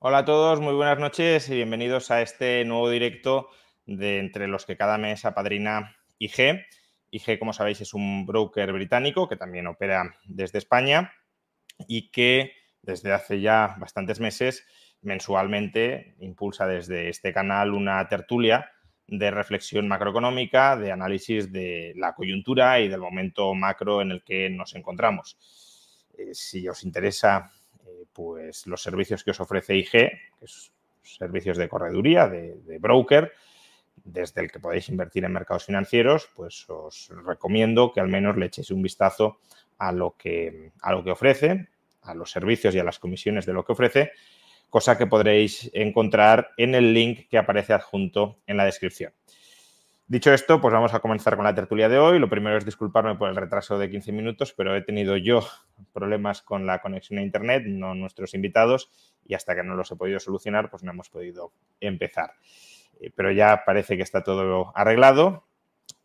Hola a todos, muy buenas noches y bienvenidos a este nuevo directo de entre los que cada mes apadrina IG. IG, como sabéis, es un broker británico que también opera desde España y que desde hace ya bastantes meses mensualmente impulsa desde este canal una tertulia de reflexión macroeconómica, de análisis de la coyuntura y del momento macro en el que nos encontramos. Eh, si os interesa, pues los servicios que os ofrece IG, que es servicios de correduría, de, de broker, desde el que podéis invertir en mercados financieros, pues os recomiendo que al menos le echéis un vistazo a lo que, a lo que ofrece, a los servicios y a las comisiones de lo que ofrece, cosa que podréis encontrar en el link que aparece adjunto en la descripción. Dicho esto, pues vamos a comenzar con la tertulia de hoy. Lo primero es disculparme por el retraso de 15 minutos, pero he tenido yo problemas con la conexión a Internet, no nuestros invitados, y hasta que no los he podido solucionar, pues no hemos podido empezar. Eh, pero ya parece que está todo arreglado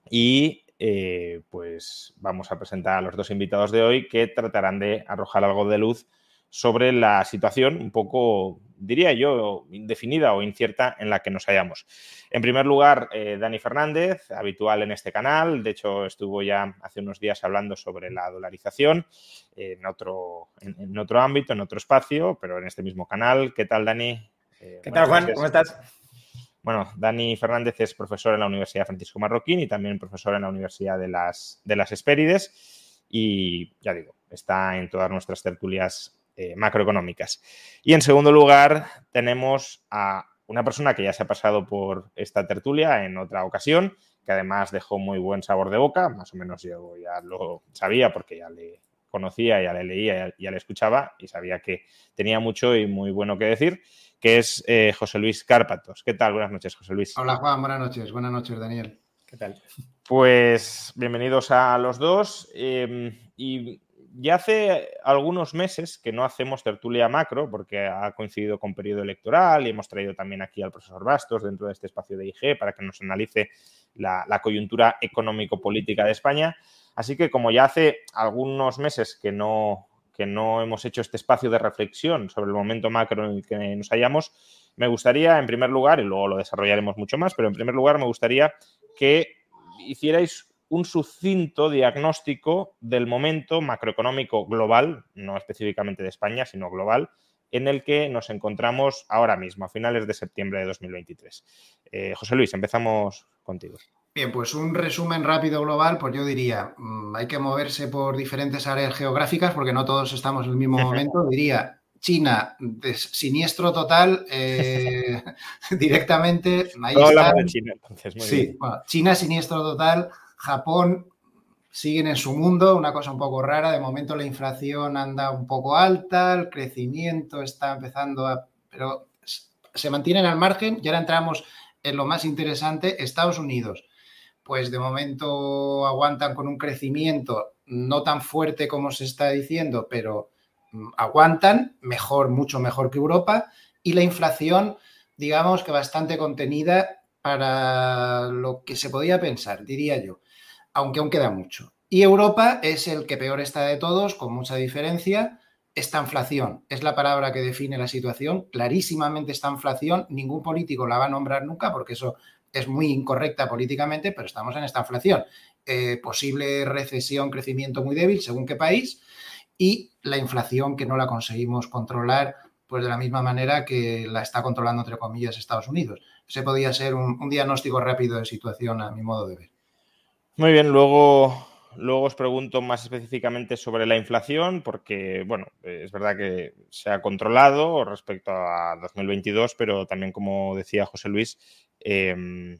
y eh, pues vamos a presentar a los dos invitados de hoy que tratarán de arrojar algo de luz sobre la situación un poco, diría yo, indefinida o incierta en la que nos hallamos. En primer lugar, eh, Dani Fernández, habitual en este canal, de hecho estuvo ya hace unos días hablando sobre la dolarización en otro, en, otro ámbito, en otro espacio, pero en este mismo canal. ¿Qué tal, Dani? ¿Qué tal, Juan? ¿Cómo estás? Bueno, Dani Fernández es profesor en la Universidad Francisco Marroquín y también profesor en la Universidad de las, de las Espérides y, ya digo, está en todas nuestras tertulias eh, macroeconómicas. Y en segundo lugar tenemos a una persona que ya se ha pasado por esta tertulia en otra ocasión, que además dejó muy buen sabor de boca, más o menos yo ya lo sabía porque ya le conocía, ya le leía, ya le escuchaba y sabía que tenía mucho y muy bueno que decir que es eh, José Luis Cárpatos. ¿Qué tal? Buenas noches, José Luis. Hola, Juan. Buenas noches. Buenas noches, Daniel. ¿Qué tal? Pues bienvenidos a los dos. Em, y ya hace algunos meses que no hacemos tertulia macro, porque ha coincidido con periodo electoral y hemos traído también aquí al profesor Bastos dentro de este espacio de IG para que nos analice la, la coyuntura económico-política de España. Así que como ya hace algunos meses que no, que no hemos hecho este espacio de reflexión sobre el momento macro en el que nos hallamos, me gustaría, en primer lugar, y luego lo desarrollaremos mucho más, pero en primer lugar me gustaría que hicierais un sucinto diagnóstico del momento macroeconómico global, no específicamente de España, sino global, en el que nos encontramos ahora mismo, a finales de septiembre de 2023. Eh, José Luis, empezamos contigo. Bien, pues un resumen rápido global, pues yo diría, mm, hay que moverse por diferentes áreas geográficas porque no todos estamos en el mismo momento. Diría, China, siniestro total, eh, directamente. Ahí de China, entonces, muy sí, Bueno, China, siniestro total, Japón, siguen en su mundo, una cosa un poco rara. De momento la inflación anda un poco alta, el crecimiento está empezando a. pero se mantienen al margen y ahora entramos en lo más interesante, Estados Unidos pues de momento aguantan con un crecimiento no tan fuerte como se está diciendo, pero mm, aguantan mejor, mucho mejor que Europa, y la inflación, digamos que bastante contenida para lo que se podía pensar, diría yo, aunque aún queda mucho. Y Europa es el que peor está de todos, con mucha diferencia. Esta inflación es la palabra que define la situación, clarísimamente esta inflación, ningún político la va a nombrar nunca porque eso es muy incorrecta políticamente, pero estamos en esta inflación. Eh, posible recesión, crecimiento muy débil, según qué país, y la inflación que no la conseguimos controlar, pues de la misma manera que la está controlando, entre comillas, Estados Unidos. Ese podría ser un, diagnóstico rápido de situación a mi modo de ver. Muy bien, luego, luego os pregunto más específicamente sobre la inflación, porque, bueno, es verdad que se ha controlado respecto a 2022, pero también, como decía José Luis, Em,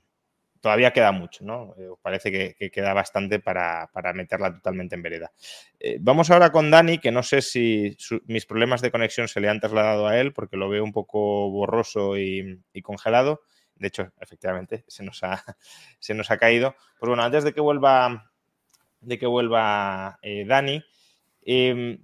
todavía queda mucho, ¿no? Eh, parece que, queda bastante para, meterla totalmente en vereda. Eh, vamos ahora con Dani, que no sé si mis problemas de conexión se le han trasladado a él, porque lo veo un poco borroso y, congelado. De hecho, efectivamente, se nos, ha, caído. Pues bueno, antes de que vuelva, de que vuelva eh, Dani, em,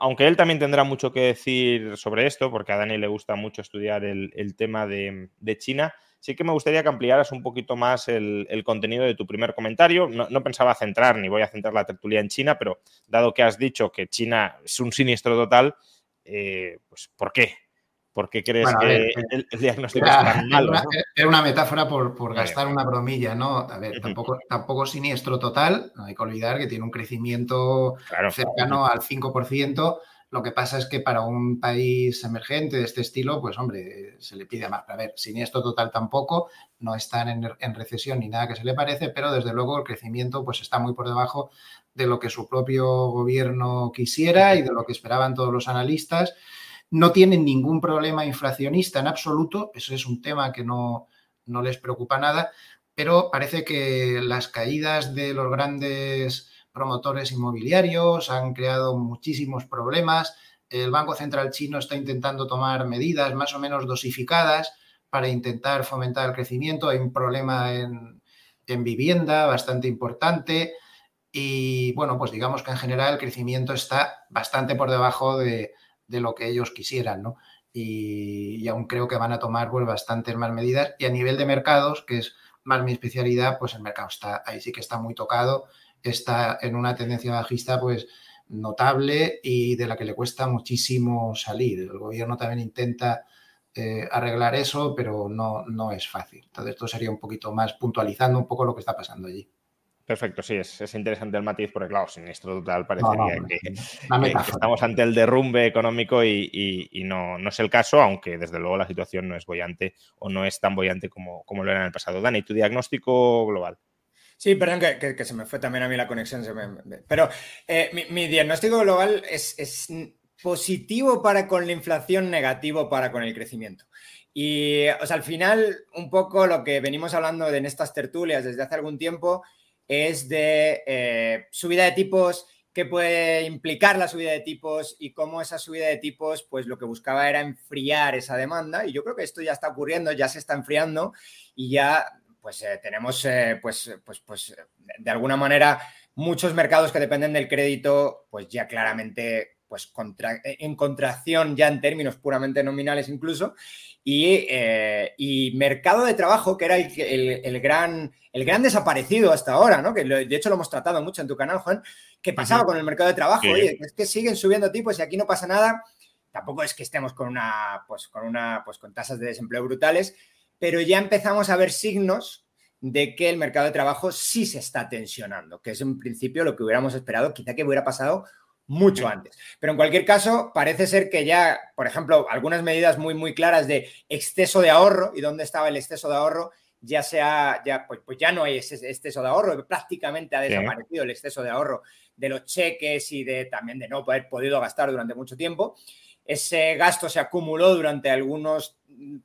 aunque él también tendrá mucho que decir sobre esto, porque a Dani le gusta mucho estudiar el, tema de, China, sí que me gustaría que ampliaras un poquito más el, contenido de tu primer comentario. No, pensaba centrar, ni voy a centrar la tertulia en China, pero dado que has dicho que China es un siniestro total, eh, pues ¿por qué? ¿Por qué crees que el, diagnóstico es tan malo? Era una, metáfora por, gastar una bromilla, ¿no? A ver, tampoco, tampoco siniestro total, no hay que olvidar que tiene un crecimiento cercano al 5%. Lo que pasa es que para un país emergente de este estilo, pues hombre, se le pide más. A ver, siniestro total tampoco, no están en, en, recesión ni nada que se le parece, pero desde luego el crecimiento pues está muy por debajo de lo que su propio gobierno quisiera y de lo que esperaban todos los analistas no tienen ningún problema inflacionista en absoluto, eso es un tema que no, les preocupa nada, pero parece que las caídas de los grandes promotores inmobiliarios han creado muchísimos problemas. El Banco Central chino está intentando tomar medidas más o menos dosificadas para intentar fomentar el crecimiento. Hay un problema en, en vivienda bastante importante y bueno, pues digamos que en general el crecimiento está bastante por debajo de, de lo que ellos quisieran, ¿no? Y, aún creo que van a tomar pues, bastantes más medidas. Y a nivel de mercados, que es más mi especialidad, pues el mercado está ahí sí que está muy tocado, está en una tendencia bajista, pues notable y de la que le cuesta muchísimo salir. El gobierno también intenta eh, arreglar eso, pero no, no es fácil. Entonces, esto sería un poquito más puntualizando un poco lo que está pasando allí. Perfecto, sí, es, interesante el matiz porque, claro, siniestro total parecería que, estamos ante el derrumbe económico y, no, no, es el caso, aunque desde luego la situación no es bollante o no es tan bollante como, como lo era en el pasado. Dani, tu diagnóstico global. Sí, perdón, que, se me fue también a mí la conexión. pero eh, mi, diagnóstico global es, es positivo para con la inflación, negativo para con el crecimiento. Y, o sea, al final, un poco lo que venimos hablando en estas tertulias desde hace algún tiempo es de eh, subida de tipos, qué puede implicar la subida de tipos y cómo esa subida de tipos, pues lo que buscaba era enfriar esa demanda. Y yo creo que esto ya está ocurriendo, ya se está enfriando y ya pues eh, tenemos, eh, pues, pues, pues, de alguna manera, muchos mercados que dependen del crédito, pues ya claramente pues en contracción ya en términos puramente nominales incluso, eh, y, mercado de trabajo, que era el, gran, el gran desaparecido hasta ahora, ¿no? que de hecho lo hemos tratado mucho en tu canal, Juan, ¿qué pasaba con el mercado de trabajo? Oye, es que siguen subiendo tipos y aquí no pasa nada. Tampoco es que estemos con una, pues, con una, pues con tasas de desempleo brutales, pero ya empezamos a ver signos de que el mercado de trabajo sí se está tensionando, que es en principio lo que hubiéramos esperado, quizá que hubiera pasado mucho antes. Pero en cualquier caso, parece ser que ya, por ejemplo, algunas medidas muy, muy claras de exceso de ahorro y dónde estaba el exceso de ahorro, ya sea, ya, pues, pues ya no hay ese exceso de ahorro, prácticamente ha desaparecido el exceso de ahorro de los cheques y de también de no haber podido gastar durante mucho tiempo. Ese gasto se acumuló durante algunos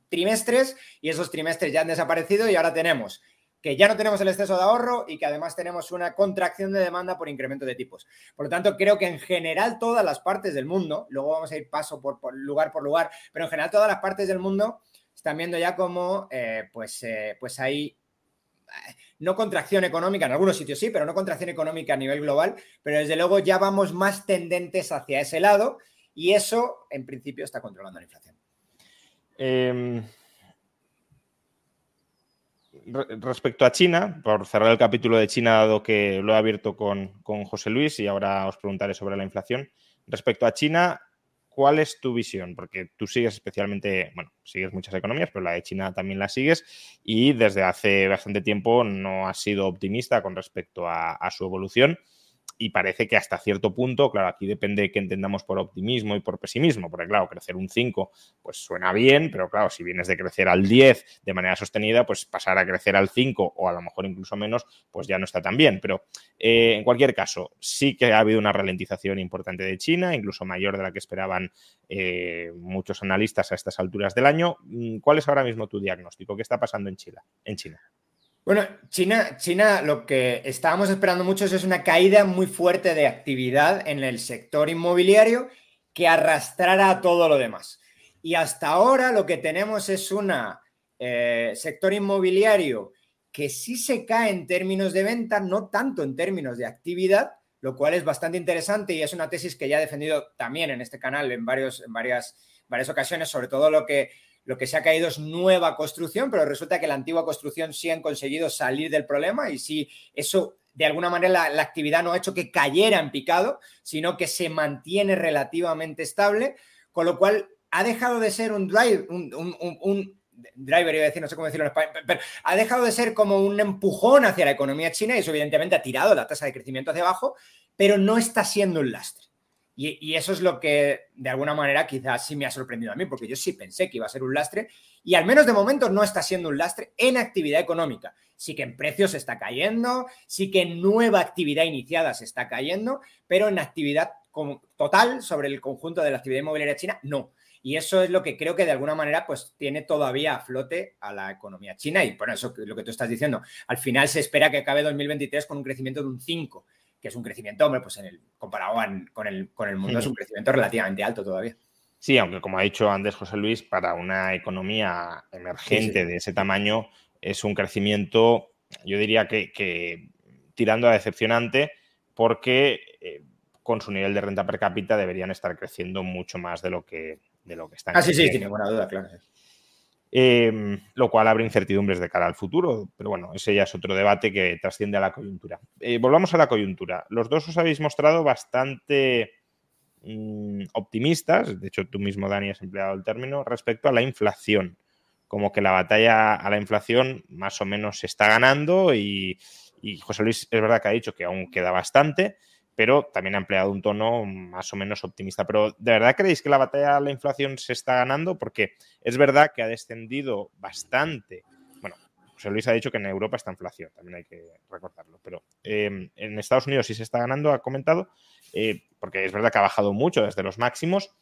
trimestres y esos trimestres ya han desaparecido y ahora tenemos que ya no tenemos el exceso de ahorro y que además tenemos una contracción de demanda por incremento de tipos. Por lo tanto, creo que en general todas las partes del mundo, luego vamos a ir paso por, lugar por lugar, pero en general todas las partes del mundo están viendo ya como eh, pues, eh, pues hay eh, no contracción económica, en algunos sitios sí, pero no contracción económica a nivel global, pero desde luego ya vamos más tendentes hacia ese lado y eso en principio está controlando la inflación. Eh respecto a China, por cerrar el capítulo de China, dado que lo he abierto con, José Luis y ahora os preguntaré sobre la inflación. Respecto a China, ¿cuál es tu visión? Porque tú sigues especialmente, bueno, sigues muchas economías, pero la de China también la sigues y desde hace bastante tiempo no has sido optimista con respecto a su evolución y parece que hasta cierto punto, claro, aquí depende de qué entendamos por optimismo y por pesimismo, porque claro, crecer un 5 pues suena bien, pero claro, si vienes de crecer al 10 de manera sostenida, pues pasar a crecer al 5 o a lo mejor incluso menos, pues ya no está tan bien. Pero eh, en cualquier caso, sí que ha habido una ralentización importante de China, incluso mayor de la que esperaban eh, muchos analistas a estas alturas del año. Mm, ¿Cuál es ahora mismo tu diagnóstico? ¿Qué está pasando en? En China? Bueno, China, China, lo que estábamos esperando mucho es una caída muy fuerte de actividad en el sector inmobiliario que arrastrara a todo lo demás. Y hasta ahora lo que tenemos es un eh, sector inmobiliario que sí se cae en términos de venta, no tanto en términos de actividad, lo cual es bastante interesante y es una tesis que ya he defendido también en este canal en, varios, en varias, varias ocasiones, sobre todo lo que lo que se ha caído es nueva construcción, pero resulta que la antigua construcción sí han conseguido salir del problema y sí, eso de alguna manera la, actividad no ha hecho que cayera en picado, sino que se mantiene relativamente estable, con lo cual ha dejado de ser un un, driver, iba a decir, no sé cómo decirlo en español, pero ha dejado de ser como un empujón hacia la economía china y eso evidentemente ha tirado la tasa de crecimiento hacia abajo, pero no está siendo un lastre. Y, eso es lo que de alguna manera quizás sí me ha sorprendido a mí, porque yo sí pensé que iba a ser un lastre y al menos de momento no está siendo un lastre en actividad económica. Sí que en precios está cayendo, sí que en nueva actividad iniciada se está cayendo, pero en actividad total sobre el conjunto de la actividad inmobiliaria china, no. Y eso es lo que creo que de alguna manera pues tiene todavía a flote a la economía china. Y por eso lo que tú estás diciendo, al final se espera que acabe 2023 con un crecimiento de un 5 que es un crecimiento, hombre, pues en el, comparado con, el, con el mundo es un crecimiento relativamente alto todavía. Sí, aunque como ha dicho antes José Luis, para una economía emergente de ese tamaño es un crecimiento, yo diría que, tirando a decepcionante, porque eh, con su nivel de renta per cápita deberían estar creciendo mucho más de lo que, de lo que están. Ah, sí, sí, sin ninguna duda, claro. Em, lo cual abre incertidumbres de cara al futuro. Pero bueno, ese ya es otro debate que trasciende a la coyuntura. Eh, volvamos a la coyuntura. Los dos os habéis mostrado bastante mm, optimistas, de hecho tú mismo, Dani, has empleado el término, respecto a la inflación. Como que la batalla a la inflación más o menos se está ganando y, y José Luis es verdad que ha dicho que aún queda bastante, pero también ha empleado un tono más o menos optimista. Pero ¿de verdad creéis que la batalla a la inflación se está ganando? Porque es verdad que ha descendido bastante. Bueno, José Luis ha dicho que en Europa está inflación, también hay que recordarlo, pero em, en Estados Unidos sí se está ganando, ha comentado, eh, porque es verdad que ha bajado mucho desde los máximos,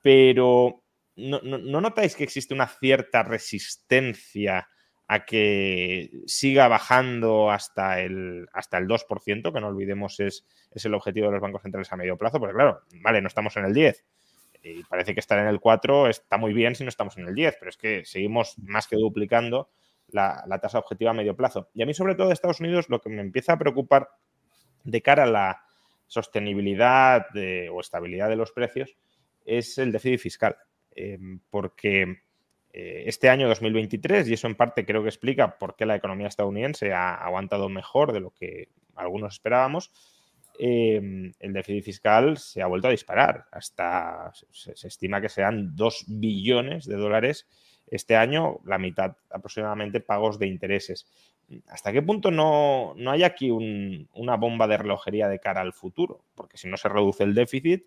pero ¿no, no notáis que existe una cierta resistencia? A que siga bajando hasta el, hasta el 2%, que no olvidemos es, es, el objetivo de los bancos centrales a medio plazo, porque claro, vale, no estamos en el 10 y parece que estar en el 4 está muy bien si no estamos en el 10, pero es que seguimos más que duplicando la, tasa objetiva a medio plazo. Y a mí, sobre todo de Estados Unidos, lo que me empieza a preocupar de cara a la sostenibilidad o estabilidad de los precios es el déficit fiscal, eh, porque este año 2023 y eso en parte creo que explica por qué la economía estadounidense ha aguantado mejor de lo que algunos esperábamos. Em, el déficit fiscal se ha vuelto a disparar. Hasta se, estima que sean 2 billones de dólares este año, la mitad aproximadamente pagos de intereses. ¿Hasta qué punto no, hay aquí una bomba de relojería de cara al futuro? Porque si no se reduce el déficit,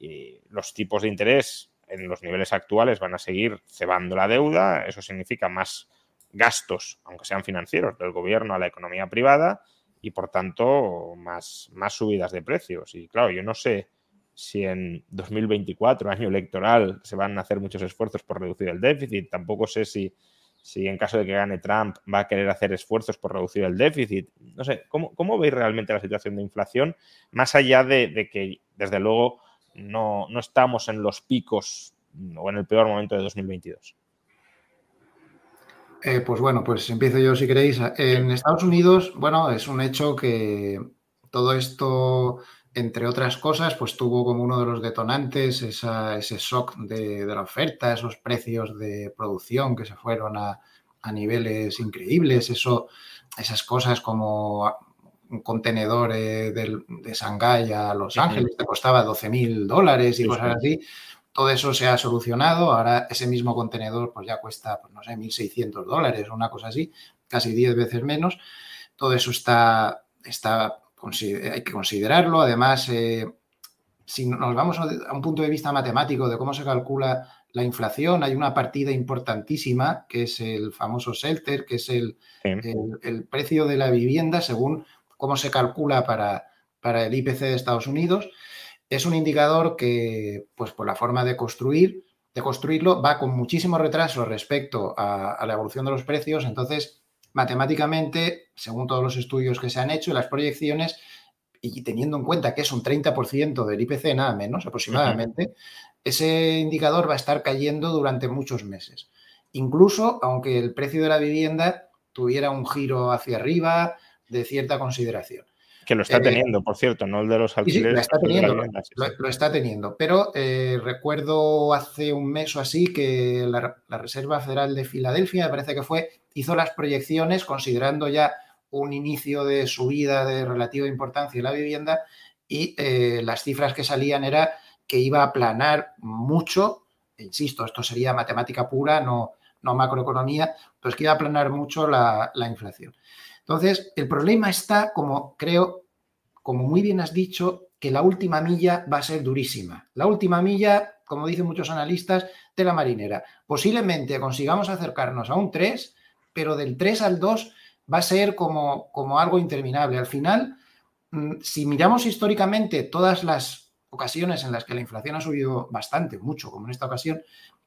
y los tipos de interés en los niveles actuales van a seguir cebando la deuda, eso significa más gastos, aunque sean financieros, del gobierno a la economía privada y por tanto más, más subidas de precios. Y claro, yo no sé si en 2024, año electoral, se van a hacer muchos esfuerzos por reducir el déficit, tampoco sé si, si en caso de que gane Trump va a querer hacer esfuerzos por reducir el déficit. No sé, ¿cómo, cómo veis realmente la situación de inflación? Más allá de, de que, desde luego, no, estamos en los picos o en el peor momento de 2022. Eh, pues bueno, pues empiezo yo si queréis. En Estados Unidos, bueno, es un hecho que todo esto, entre otras cosas, pues tuvo como uno de los detonantes ese shock de, la oferta, esos precios de producción que se fueron a, a niveles increíbles, eso, esas cosas como un contenedor eh, de, de Shanghái a Los Ángeles te costaba 12 mil dólares y cosas así. Todo eso se ha solucionado. Ahora ese mismo contenedor pues ya cuesta, pues, no sé, 1.600 dólares o una cosa así, casi 10 veces menos. Todo eso está, está hay que considerarlo. Además, eh, si nos vamos a un punto de vista matemático de cómo se calcula la inflación, hay una partida importantísima que es el famoso shelter, que es el, el precio de la vivienda según cómo se calcula para, para el IPC de Estados Unidos, es un indicador que, pues por la forma de construir, de construirlo, va con muchísimo retraso respecto a, la evolución de los precios. Entonces, matemáticamente, según todos los estudios que se han hecho y las proyecciones, y teniendo en cuenta que es un 30% del IPC, nada menos aproximadamente, ese indicador va a estar cayendo durante muchos meses. Incluso aunque el precio de la vivienda tuviera un giro hacia arriba de cierta consideración. Que lo está eh, teniendo, por cierto, no el de los alquileres. Sí, lo está teniendo, lo, está teniendo. Pero eh, recuerdo hace un mes o así que la, Reserva Federal de Filadelfia, me parece que fue, hizo las proyecciones considerando ya un inicio de subida de relativa importancia en la vivienda y eh, las cifras que salían era que iba a aplanar mucho, insisto, esto sería matemática pura, no, no macroeconomía, pues que iba a aplanar mucho la, la inflación. Entonces, el problema está, como creo, como muy bien has dicho, que la última milla va a ser durísima. La última milla, como dicen muchos analistas, de la marinera. Posiblemente consigamos acercarnos a un 3, pero del 3 al 2 va a ser como, como algo interminable. Al final, mm, si miramos históricamente todas las ocasiones en las que la inflación ha subido bastante, mucho, como en esta ocasión,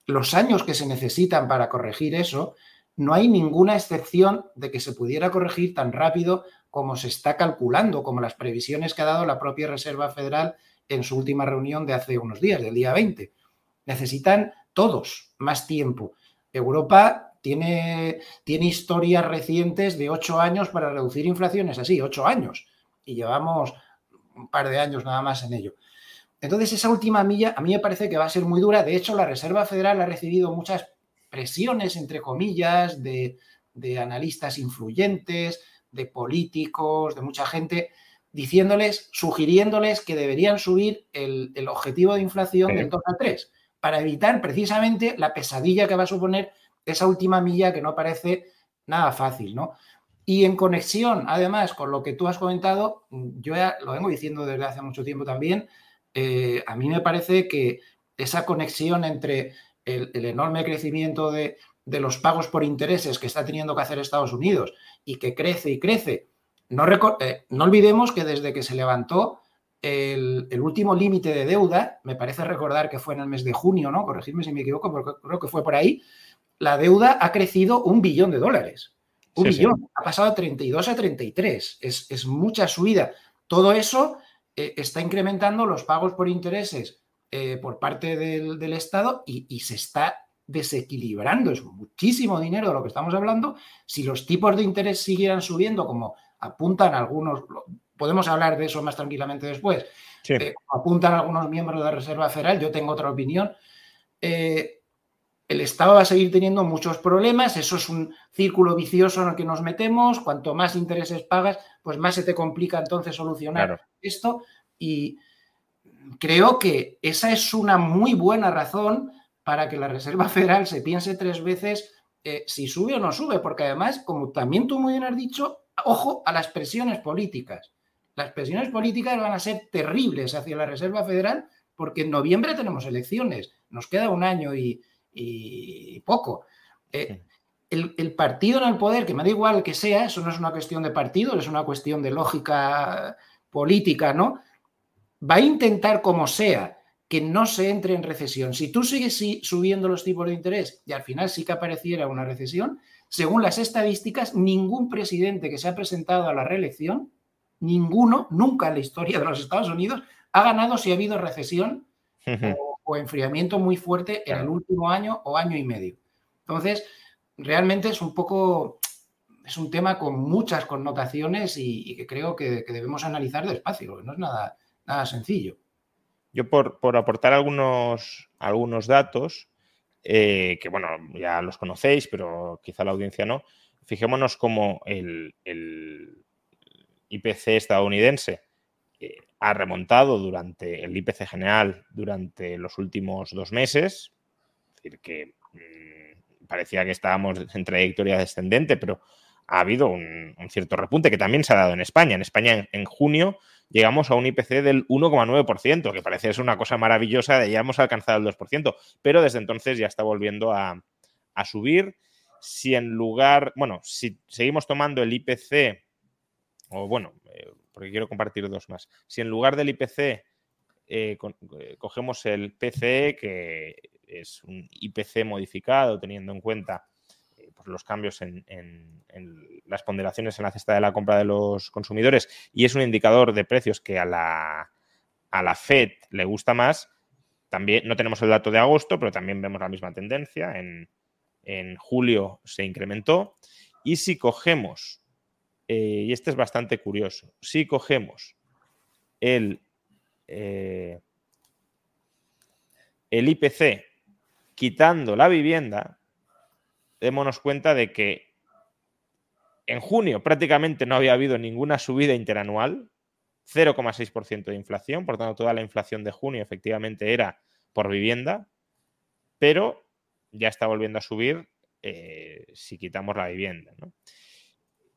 los años que se necesitan para corregir eso no hay ninguna excepción de que se pudiera corregir tan rápido como se está calculando, como las previsiones que ha dado la propia Reserva Federal en su última reunión de hace unos días, del día 20. Necesitan todos más tiempo. Europa tiene, historias recientes de ocho años para reducir inflaciones, así, ocho años. Y llevamos un par de años nada más en ello. Entonces, esa última milla a mí me parece que va a ser muy dura. De hecho, la Reserva Federal ha recibido muchas presiones, entre comillas, de, analistas influyentes, de políticos, de mucha gente, diciéndoles, sugiriéndoles que deberían subir el, objetivo de inflación del 2 a 3, para evitar precisamente la pesadilla que va a suponer esa última milla que no parece nada fácil, ¿no? Y en conexión, además, con lo que tú has comentado, yo ya lo vengo diciendo desde hace mucho tiempo también, eh, a mí me parece que esa conexión entre el, enorme crecimiento de, los pagos por intereses que está teniendo que hacer Estados Unidos y que crece y crece. No, eh, no olvidemos que desde que se levantó el, último límite de deuda, me parece recordar que fue en el mes de junio, ¿no? Corregidme si me equivoco, porque creo que fue por ahí, la deuda ha crecido un billón de dólares. Un billón. Ha pasado de 32 a 33. Es, es mucha subida. Todo eso eh, está incrementando los pagos por intereses eh, por parte del, Estado y, se está desequilibrando. Es muchísimo dinero de lo que estamos hablando. Si los tipos de interés siguieran subiendo, como apuntan algunos, podemos hablar de eso más tranquilamente después, eh, apuntan algunos miembros de la Reserva Federal, yo tengo otra opinión. Eh, el Estado va a seguir teniendo muchos problemas, eso es un círculo vicioso en el que nos metemos, cuanto más intereses pagas, pues más se te complica entonces solucionar esto y, creo que esa es una muy buena razón para que la Reserva Federal se piense tres veces eh, si sube o no sube, porque además, como también tú muy bien has dicho, ojo a las presiones políticas. Las presiones políticas van a ser terribles hacia la Reserva Federal porque en noviembre tenemos elecciones, nos queda un año y, poco. Eh, el, el, partido en el poder, que me da igual que sea, eso no es una cuestión de partido, es una cuestión de lógica política, ¿no? Va a intentar como sea que no se entre en recesión. Si tú sigues subiendo los tipos de interés y al final sí que apareciera una recesión, según las estadísticas, ningún presidente que se ha presentado a la reelección, ninguno, nunca en la historia de los Estados Unidos, ha ganado si ha habido recesión o, enfriamiento muy fuerte en el último año o año y medio. Entonces, realmente es un poco, es un tema con muchas connotaciones y, que creo que, que, debemos analizar despacio, no es nada, sencillo. Yo por, aportar algunos, algunos datos, eh, que bueno, ya los conocéis, pero quizá la audiencia no, fijémonos cómo el, IPC estadounidense eh, ha remontado durante el IPC general durante los últimos dos meses, es decir, que mm, parecía que estábamos en trayectoria descendente, pero ha habido un, cierto repunte que también se ha dado en España. En España, en junio, llegamos a un IPC del 1,9%, que parece ser una cosa maravillosa, de ya hemos alcanzado el 2%, pero desde entonces ya está volviendo a, subir. Si en lugar, bueno, si seguimos tomando el IPC, o bueno, eh, porque quiero compartir dos más, si en lugar del IPC eh, eh, cogemos el PCE, que es un IPC modificado teniendo en cuenta pues, los cambios en, las ponderaciones en la cesta de la compra de los consumidores y es un indicador de precios que a la, a la Fed le gusta más. También no tenemos el dato de agosto, pero también vemos la misma tendencia. En, julio se incrementó. Y si cogemos, eh, y este es bastante curioso, si cogemos el, eh, el IPC quitando la vivienda, démonos cuenta de que en junio prácticamente no había habido ninguna subida interanual, 0,6% de inflación, por tanto toda la inflación de junio efectivamente era por vivienda, pero ya está volviendo a subir eh, si quitamos la vivienda.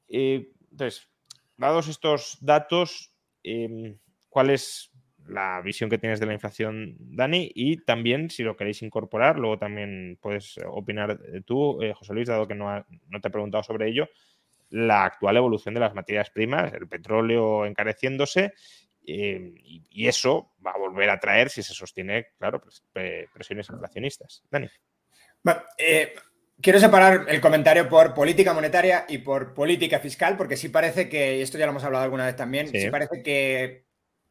Eh, entonces, dados estos datos, em, ¿cuál es la visión que tienes de la inflación, Dani, y también si lo queréis incorporar, luego también puedes opinar tú, eh, José Luis, dado que no, no, te he preguntado sobre ello, la actual evolución de las materias primas, el petróleo encareciéndose, eh, y, eso va a volver a traer, si se sostiene, claro, presiones inflacionistas. Dani. Eh, quiero separar el comentario por política monetaria y por política fiscal, porque sí parece que, y esto ya lo hemos hablado alguna vez también, sí parece que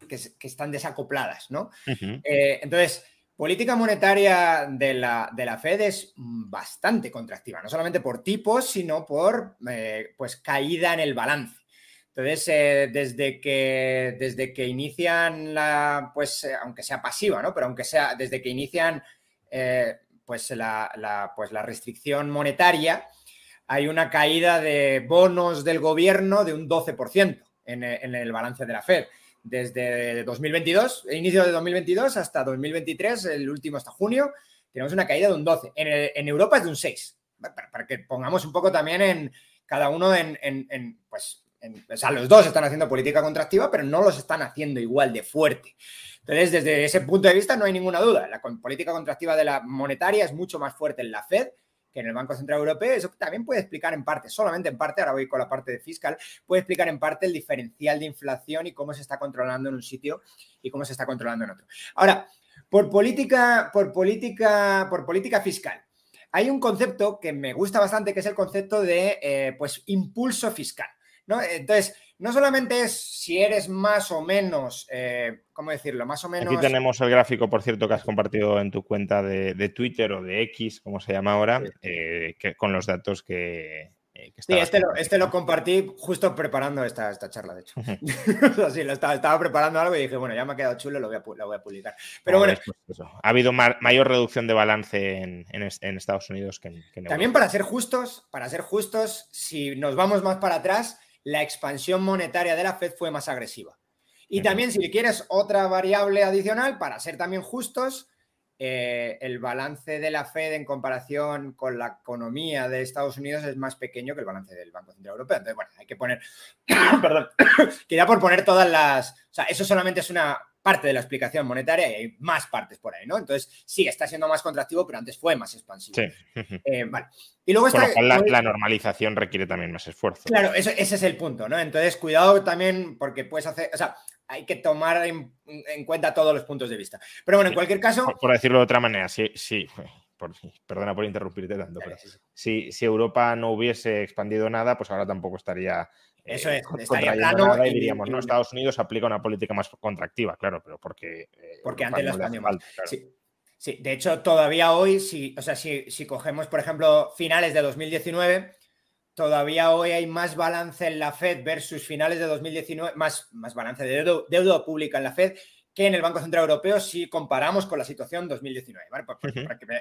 que, están desacopladas, ¿no? Eh, entonces, política monetaria de la, de la, Fed es bastante contractiva, no solamente por tipos, sino por eh, pues, caída en el balance. Entonces, eh, desde, que, desde que inician la, pues, aunque sea pasiva, ¿no? Pero aunque sea, desde que inician pues, la, pues, la restricción monetaria, hay una caída de bonos del gobierno de un 12% en, en el balance de la Fed desde 2022, inicio de 2022 hasta 2023, el último hasta junio, tenemos una caída de un 12. En, Europa es de un 6. Para, que pongamos un poco también en cada uno en, pues, o sea, los dos están haciendo política contractiva, pero no los están haciendo igual de fuerte. Entonces, desde ese punto de vista, no hay ninguna duda. La política contractiva de la monetaria es mucho más fuerte en la Fed que en el Banco Central Europeo, eso también puede explicar en parte, solamente en parte, ahora voy con la parte de fiscal, puede explicar en parte el diferencial de inflación y cómo se está controlando en un sitio y cómo se está controlando en otro. Ahora, por política, por política, por política fiscal. Hay un concepto que me gusta bastante, que es el concepto de eh, pues, impulso fiscal. ¿no? Entonces, no solamente es si eres más o menos, eh, ¿cómo decirlo? Más o menos. Aquí tenemos el gráfico, por cierto, que has compartido en tu cuenta de, Twitter o de X, como se llama ahora, eh, con los datos que. Eh, sí, este lo, este lo, compartí justo preparando esta, esta charla, de hecho. sí, lo estaba, preparando algo y dije, bueno, ya me ha quedado chulo, lo voy a, lo voy a publicar. Pero bueno. Pues ha habido mayor reducción de balance en, en, Estados Unidos que en, que en También para ser justos, para ser justos, si nos vamos más para atrás, la expansión monetaria de la Fed fue más agresiva. Y también, si quieres otra variable adicional, para ser también justos, eh, el balance de la Fed en comparación con la economía de Estados Unidos es más pequeño que el balance del Banco Central Europeo. Entonces, bueno, hay que poner, perdón, quería por poner todas las, o sea, eso solamente es una parte de la explicación monetaria y hay más partes por ahí, ¿no? Entonces, sí, está siendo más contractivo, pero antes fue más expansivo. Sí. Eh, vale. Y luego está... la, normalización requiere también más esfuerzo. Claro, ese es el punto, ¿no? Entonces, cuidado también porque puedes hacer, o sea, hay que tomar en, cuenta todos los puntos de vista. Pero bueno, en cualquier caso... Por, decirlo de otra manera, sí, sí, perdona por interrumpirte tanto, pero si, si Europa no hubiese expandido nada, pues ahora tampoco estaría eso es, estaría plano. Y, diríamos, no, Estados Unidos aplica una política más contractiva, claro, pero porque. Eh, porque antes la más. Sí. de hecho, todavía hoy, si, o sea, si, si cogemos, por ejemplo, finales de 2019, todavía hoy hay más balance en la Fed versus finales de 2019, más, más balance de deuda pública en la Fed que en el Banco Central Europeo si comparamos con la situación 2019.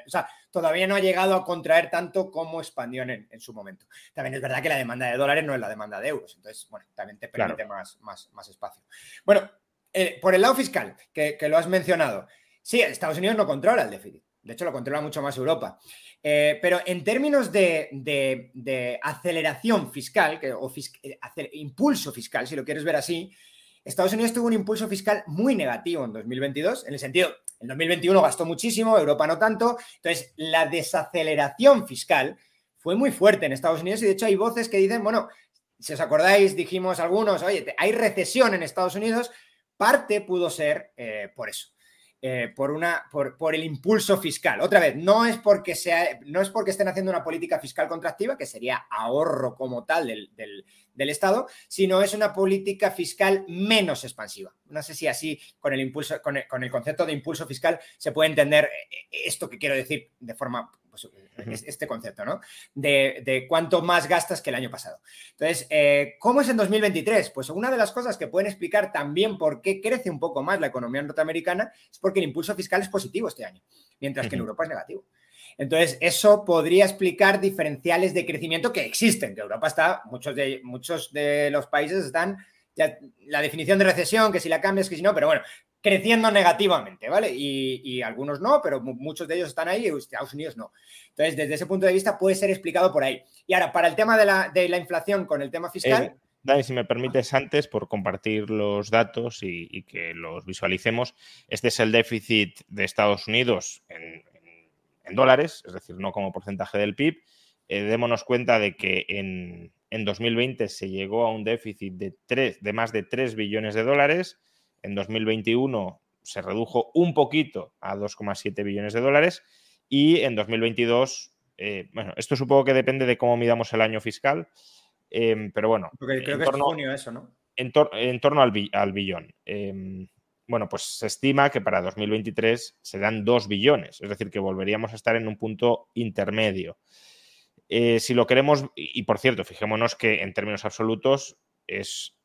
o sea, todavía no ha llegado a contraer tanto como expandió en, su momento. También es verdad que la demanda de dólares no es la demanda de euros, entonces, bueno, también te permite más, más, más, espacio. Bueno, eh, por el lado fiscal, que, lo has mencionado, sí, Estados Unidos no controla el déficit. De hecho, lo controla mucho más Europa. Eh, pero en términos de, aceleración fiscal, que, o eh, impulso fiscal, si lo quieres ver así, Estados Unidos tuvo un impulso fiscal muy negativo en 2022, en el sentido, en 2021 gastó muchísimo, Europa no tanto, entonces la desaceleración fiscal fue muy fuerte en Estados Unidos y de hecho hay voces que dicen, bueno, si os acordáis, dijimos algunos, oye, hay recesión en Estados Unidos, parte pudo ser eh, por eso. eh, por, una, por, el impulso fiscal. Otra vez, no es, porque sea, no es porque estén haciendo una política fiscal contractiva, que sería ahorro como tal del, Estado, sino es una política fiscal menos expansiva. No sé si así, con el, impulso, con el, concepto de impulso fiscal, se puede entender eh, esto que quiero decir de forma pues, este concepto, ¿no? De, cuánto más gastas que el año pasado. Entonces, eh, ¿cómo es en 2023? Pues una de las cosas que pueden explicar también por qué crece un poco más la economía norteamericana es porque el impulso fiscal es positivo este año, mientras que en Europa es negativo. Entonces, eso podría explicar diferenciales de crecimiento que existen, que Europa está, muchos de, muchos de los países están ya, la definición de recesión, que si la cambias, que si no, pero bueno, creciendo negativamente, ¿vale? Y, algunos no, pero muchos de ellos están ahí y Estados Unidos no. Entonces, desde ese punto de vista puede ser explicado por ahí. Y ahora, para el tema de la, de la inflación con el tema fiscal... Eh, Dani, si me permites antes, por compartir los datos y, que los visualicemos, este es el déficit de Estados Unidos en, dólares, es decir, no como porcentaje del PIB. Eh, démonos cuenta de que en, en 2020 se llegó a un déficit de, 3, de más de 3 billones de dólares en 2021 se redujo un poquito a 2,7 billones de dólares y en 2022, eh, bueno, esto supongo que depende de cómo midamos el año fiscal, em, pero bueno. creo que es junio eso, ¿no? En, torno al, al billón. Bueno, pues se estima que para 2023 serán 2 billones, es decir, que volveríamos a estar en un punto intermedio. Eh, si lo queremos, y por cierto, fijémonos que en términos absolutos es,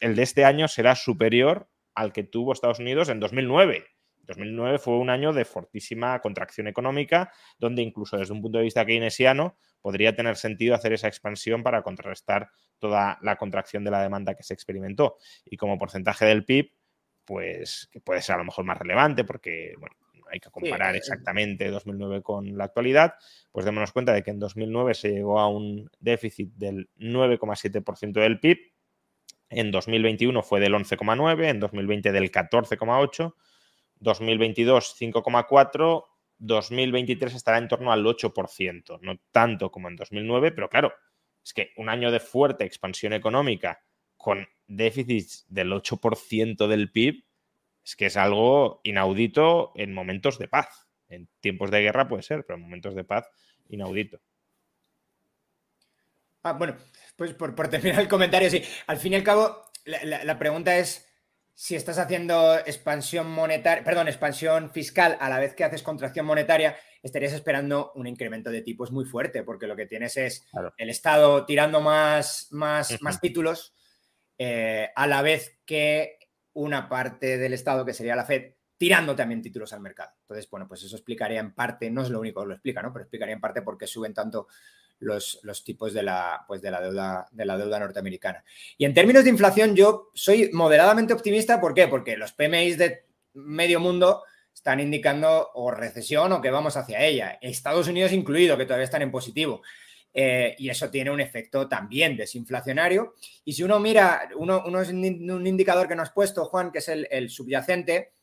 el de este año será superior al que tuvo Estados Unidos en 2009. 2009 fue un año de fortísima contracción económica, donde incluso desde un punto de vista keynesiano podría tener sentido hacer esa expansión para contrarrestar toda la contracción de la demanda que se experimentó. Y como porcentaje del PIB, pues que puede ser a lo mejor más relevante porque bueno, hay que comparar exactamente 2009 con la actualidad, pues démonos cuenta de que en 2009 se llegó a un déficit del 9,7% del PIB en 2021 fue del 11,9, en 2020 del 14,8, 2022 5,4, 2023 estará en torno al 8%, no tanto como en 2009, pero claro, es que un año de fuerte expansión económica con déficits del 8% del PIB es que es algo inaudito en momentos de paz. En tiempos de guerra puede ser, pero en momentos de paz inaudito. Ah, bueno, pues por, terminar el comentario, sí. Al fin y al cabo, la, pregunta es si estás haciendo expansión monetaria, perdón, expansión fiscal a la vez que haces contracción monetaria, estarías esperando un incremento de tipos muy fuerte, porque lo que tienes es el Estado tirando más, más, más títulos, eh, a la vez que una parte del Estado, que sería la Fed, tirando también títulos al mercado. Entonces, bueno, pues eso explicaría en parte, no es lo único que lo explica, ¿no? Pero explicaría en parte por qué suben tanto los, tipos de la, pues de, la deuda, de la deuda norteamericana. Y en términos de inflación, yo soy moderadamente optimista. ¿Por qué? Porque los PMIs de medio mundo están indicando o recesión o que vamos hacia ella. Estados Unidos incluido, que todavía están en positivo. Eh, y eso tiene un efecto también desinflacionario. Y si uno mira, uno, es un indicador que nos has puesto, Juan, que es el, subyacente,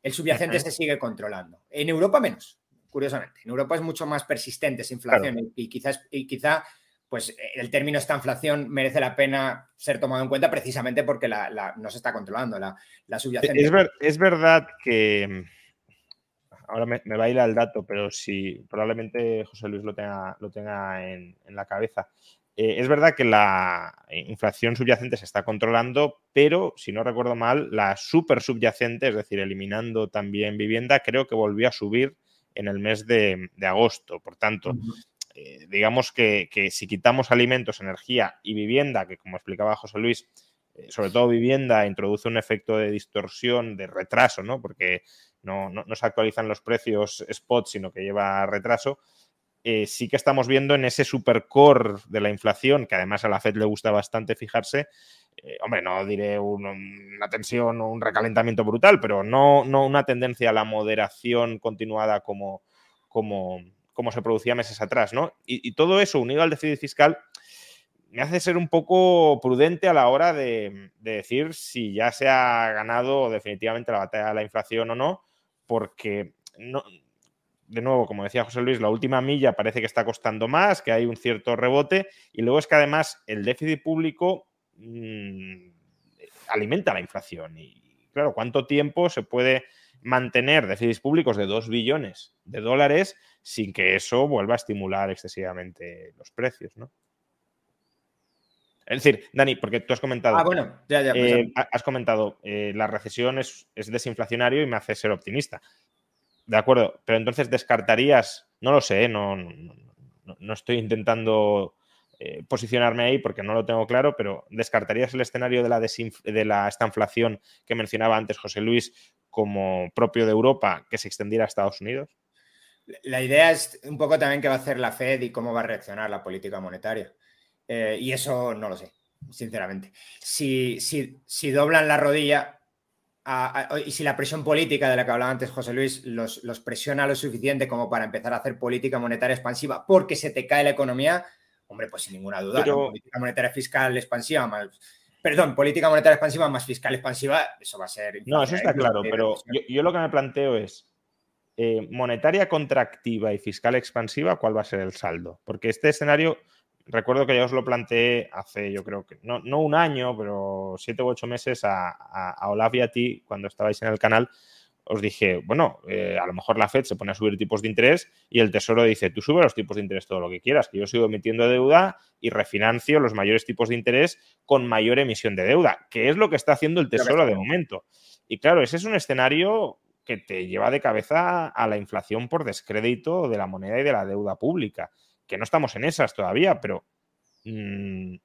el subyacente se sigue controlando. En Europa menos curiosamente. En Europa es mucho más persistente esa inflación y, quizás, y quizá pues el término esta inflación merece la pena ser tomado en cuenta precisamente porque la, no se está controlando la, la subyacente. Es, verdad que ahora me, me, baila el dato, pero si probablemente José Luis lo tenga, lo tenga en, la cabeza. Eh, es verdad que la inflación subyacente se está controlando, pero si no recuerdo mal, la super subyacente, es decir, eliminando también vivienda, creo que volvió a subir en el mes de, agosto. Por tanto, eh, digamos que, si quitamos alimentos, energía y vivienda, que como explicaba José Luis, eh, sobre todo vivienda, introduce un efecto de distorsión, de retraso, ¿no? Porque no, se actualizan los precios spot, sino que lleva retraso. Eh, sí que estamos viendo en ese supercore de la inflación, que además a la Fed le gusta bastante fijarse, eh, hombre, no diré una tensión o un recalentamiento brutal, pero no, no una tendencia a la moderación continuada como, como, como se producía meses atrás, ¿no? Y, todo eso unido al déficit fiscal me hace ser un poco prudente a la hora de, decir si ya se ha ganado definitivamente la batalla de la inflación o no, porque no, de nuevo, como decía José Luis, la última milla parece que está costando más, que hay un cierto rebote, y luego es que además el déficit público Mm, alimenta la inflación. Y claro, ¿cuánto tiempo se puede mantener déficits públicos de 2 billones de dólares sin que eso vuelva a estimular excesivamente los precios, ¿no? Es decir, Dani, porque tú has comentado. Ah, bueno, ya, ya. Pues eh, has comentado, eh, la recesión es, desinflacionario y me hace ser optimista. De acuerdo, pero entonces descartarías, no lo sé, no, no, estoy intentando eh, posicionarme ahí porque no lo tengo claro, pero ¿descartarías el escenario de la, de la esta inflación que mencionaba antes José Luis como propio de Europa que se extendiera a Estados Unidos? La idea es un poco también qué va a hacer la Fed y cómo va a reaccionar la política monetaria. Eh, y eso no lo sé, sinceramente. Si, si, doblan la rodilla y si la presión política de la que hablaba antes José Luis los, presiona lo suficiente como para empezar a hacer política monetaria expansiva porque se te cae la economía, hombre, pues sin ninguna duda, política monetaria fiscal expansiva más... Perdón, política monetaria expansiva más fiscal expansiva, eso va a ser... No, eso está claro, pero yo, lo que me planteo es, eh, monetaria contractiva y fiscal expansiva, ¿cuál va a ser el saldo? Porque este escenario recuerdo que ya os lo planteé hace, yo creo que no, un año, pero siete u ocho meses a, a, Olaf y a ti, cuando estabais en el canal, os dije, bueno, eh, a lo mejor la Fed se pone a subir tipos de interés y el Tesoro dice, tú sube los tipos de interés todo lo que quieras, que yo sigo emitiendo deuda y refinancio los mayores tipos de interés con mayor emisión de deuda, que es lo que está haciendo el Tesoro de momento. Y claro, ese es un escenario que te lleva de cabeza a la inflación por descrédito de la moneda y de la deuda pública que no estamos en esas todavía, pero mm,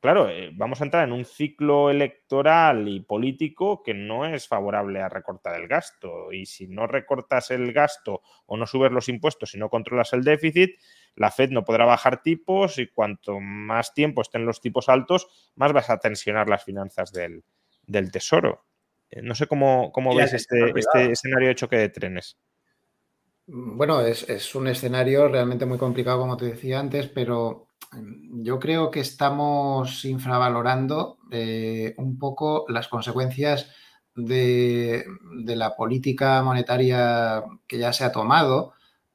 claro, eh, vamos a entrar en un ciclo electoral y político que no es favorable a recortar el gasto. Y si no recortas el gasto o no subes los impuestos y no controlas el déficit, la Fed no podrá bajar tipos y cuanto más tiempo estén los tipos altos, más vas a tensionar las finanzas del, Tesoro. Eh, no sé cómo, cómo ves este, este escenario de choque de trenes. Bueno, es, un escenario realmente muy complicado, como te decía antes, pero mm, yo creo que estamos infravalorando eh, un poco las consecuencias de, la política monetaria que ya se ha tomado.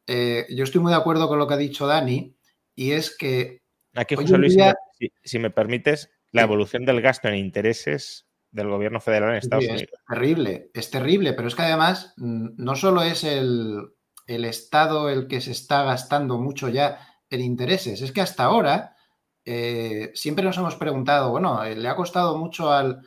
Eh, yo estoy muy de acuerdo con lo que ha dicho Dani, y es que. Aquí, José Luis, si, me permites, la evolución del gasto en intereses del gobierno federal en Estados Unidos. Es terrible, es terrible, pero es que además mm, no solo es el, el Estado el que se está gastando mucho ya en intereses. Es que hasta ahora eh, siempre nos hemos preguntado, bueno, eh, le ha costado mucho al,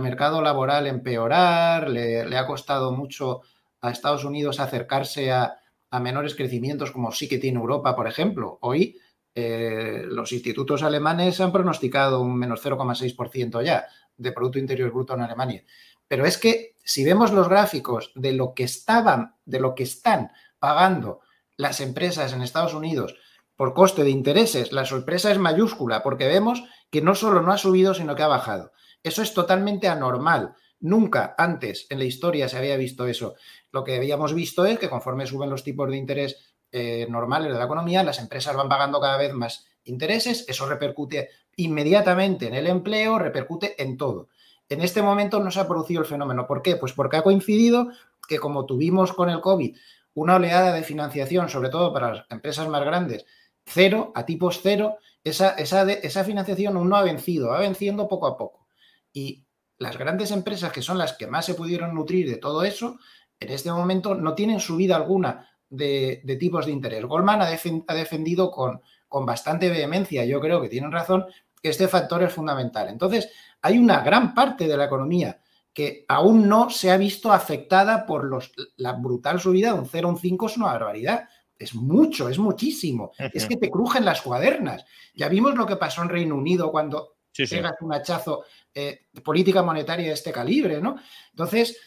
mercado laboral empeorar, le, ha costado mucho a Estados Unidos acercarse a, menores crecimientos como sí que tiene Europa, por ejemplo. Hoy eh, los institutos alemanes han pronosticado un menos 0,6% ya de Producto Interior Bruto en Alemania. Pero es que si vemos los gráficos de lo que estaban, de lo que están pagando las empresas en Estados Unidos por coste de intereses, la sorpresa es mayúscula porque vemos que no solo no ha subido, sino que ha bajado. Eso es totalmente anormal. Nunca antes en la historia se había visto eso. Lo que habíamos visto es que conforme suben los tipos de interés eh, normales de la economía, las empresas van pagando cada vez más intereses, eso repercute inmediatamente en el empleo, repercute en todo. En este momento no se ha producido el fenómeno. ¿Por qué? Pues porque ha coincidido que como tuvimos con el COVID una oleada de financiación, sobre todo para las empresas más grandes, cero, a tipos cero, esa, esa, esa financiación aún no ha vencido, va venciendo poco a poco. Y las grandes empresas, que son las que más se pudieron nutrir de todo eso, en este momento no tienen subida alguna de, tipos de interés. Goldman ha, defendido con, con bastante vehemencia, yo creo que tienen razón, que este factor es fundamental. Entonces, hay una gran parte de la economía que aún no se ha visto afectada por los, la brutal subida de un 0 a un 5 es una barbaridad. Es mucho, es muchísimo. Es que te crujen las cuadernas. Ya vimos lo que pasó en Reino Unido cuando pegas un hachazo eh, de política monetaria de este calibre, ¿no? Entonces,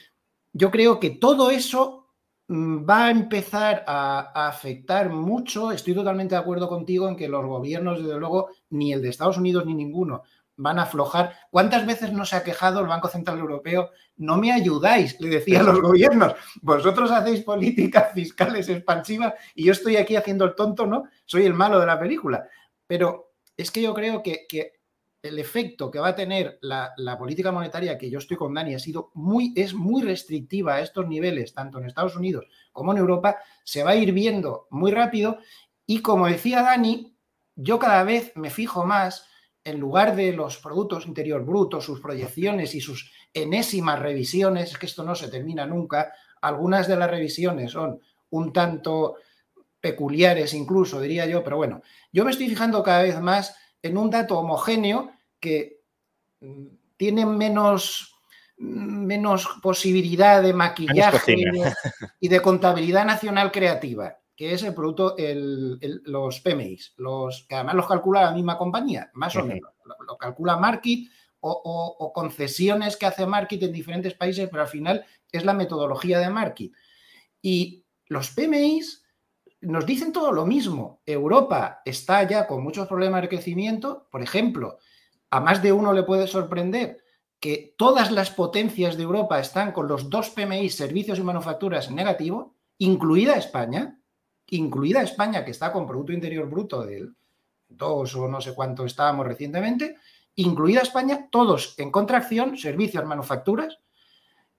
yo creo que todo eso mm, va a empezar a, afectar mucho. Estoy totalmente de acuerdo contigo en que los gobiernos, desde luego, ni el de Estados Unidos ni ninguno, van a aflojar. ¿Cuántas veces no se ha quejado el Banco Central Europeo? No me ayudáis, le decía a los gobiernos. Vosotros hacéis políticas fiscales expansivas y yo estoy aquí haciendo el tonto, ¿no? Soy el malo de la película. Pero es que yo creo que, el efecto que va a tener la, política monetaria, que yo estoy con Dani, ha sido muy, es muy restrictiva a estos niveles, tanto en Estados Unidos como en Europa, se va a ir viendo muy rápido. Y como decía Dani, yo cada vez me fijo más en lugar de los productos interior brutos, sus proyecciones y sus enésimas revisiones, que esto no se termina nunca, algunas de las revisiones son un tanto peculiares incluso, diría yo, pero bueno, yo me estoy fijando cada vez más en un dato homogéneo que mm, tiene menos, menos posibilidad de maquillaje y de contabilidad nacional creativa, que es el producto, los PMIs, los, que además los calcula la misma compañía, más o menos. Lo, calcula Market o, o, concesiones que hace Market en diferentes países, pero al final es la metodología de Market. Y los PMIs nos dicen todo lo mismo. Europa está ya con muchos problemas de crecimiento. Por ejemplo, a más de uno le puede sorprender que todas las potencias de Europa están con los dos PMI, servicios y manufacturas, negativo, incluida España, incluida España, que está con Producto Interior Bruto del 2 o no sé cuánto estábamos recientemente, incluida España, todos en contracción, servicios, manufacturas,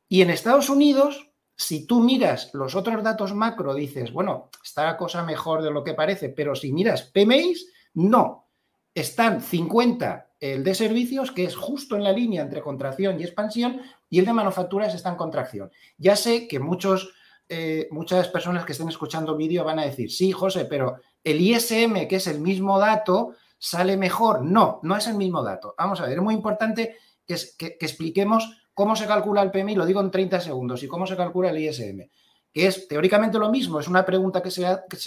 y en Estados Unidos si tú miras los otros datos macro, dices, bueno, está la cosa mejor de lo que parece, pero si miras PMIs, no. Están 50 el de servicios, que es justo en la línea entre contracción y expansión, y el de manufacturas está en contracción. Ya sé que muchos, eh, muchas personas que estén escuchando el vídeo van a decir, sí, José, pero el ISM, que es el mismo dato, sale mejor. No, no es el mismo dato. Vamos a ver, es muy importante que, que expliquemos ¿Cómo se calcula el PMI? Lo digo en 30 segundos. ¿Y cómo se calcula el ISM? Que es teóricamente lo mismo, es una pregunta que se,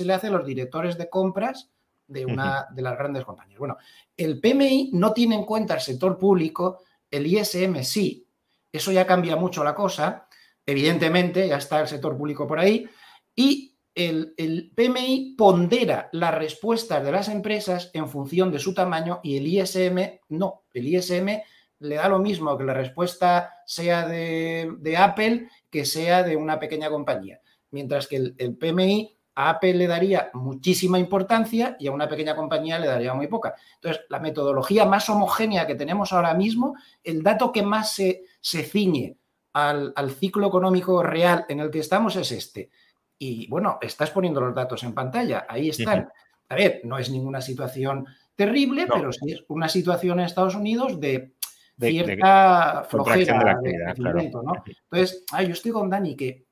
le hace a los directores de compras de una de las grandes compañías. Bueno, el PMI no tiene en cuenta el sector público, el ISM sí. Eso ya cambia mucho la cosa. Evidentemente, ya está el sector público por ahí. Y el, el, PMI pondera las respuestas de las empresas en función de su tamaño y el ISM no. El ISM le da lo mismo que la respuesta sea de, Apple que sea de una pequeña compañía. Mientras que el, PMI a Apple le daría muchísima importancia y a una pequeña compañía le daría muy poca. Entonces, la metodología más homogénea que tenemos ahora mismo, el dato que más se, se ciñe al, al, ciclo económico real en el que estamos es este. Y bueno, estás poniendo los datos en pantalla, ahí están. A ver, no es ninguna situación terrible, pero sí es una situación en Estados Unidos de cierta flojera de, actividad, ¿no? Entonces, yo estoy con Dani que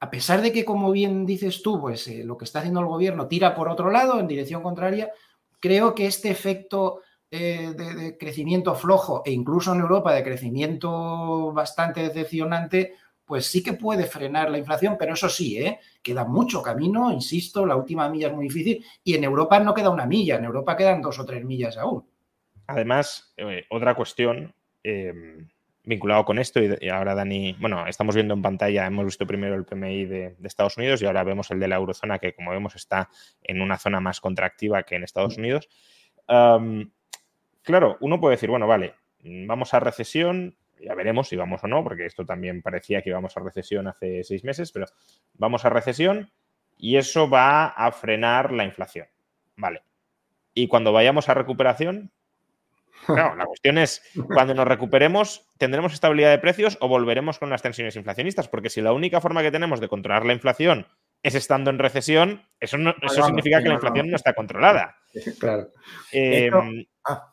a pesar de que, como bien dices tú, pues eh, lo que está haciendo el gobierno tira por otro lado, en dirección contraria, creo que este efecto eh, de, crecimiento flojo e incluso en Europa de crecimiento bastante decepcionante, pues sí que puede frenar la inflación, pero eso sí, ¿eh? queda mucho camino, insisto, la última milla es muy difícil y en Europa no queda una milla, en Europa quedan dos o tres millas aún. Además, eh, otra cuestión em, vinculado con esto, y, ahora Dani, bueno, estamos viendo en pantalla, hemos visto primero el PMI de, Estados Unidos y ahora vemos el de la eurozona, que como vemos está en una zona más contractiva que en Estados Unidos. Claro, uno puede decir, bueno, vale, vamos a recesión, ya veremos si vamos o no, porque esto también parecía que íbamos a recesión hace seis meses, pero vamos a recesión y eso va a frenar la inflación. Vale. Y cuando vayamos a recuperación, Claro, la cuestión es, cuando nos recuperemos, ¿tendremos estabilidad de precios o volveremos con las tensiones inflacionistas? Porque si la única forma que tenemos de controlar la inflación es estando en recesión, eso, no, eso significa que la inflación no está controlada. Claro. Eh, ah,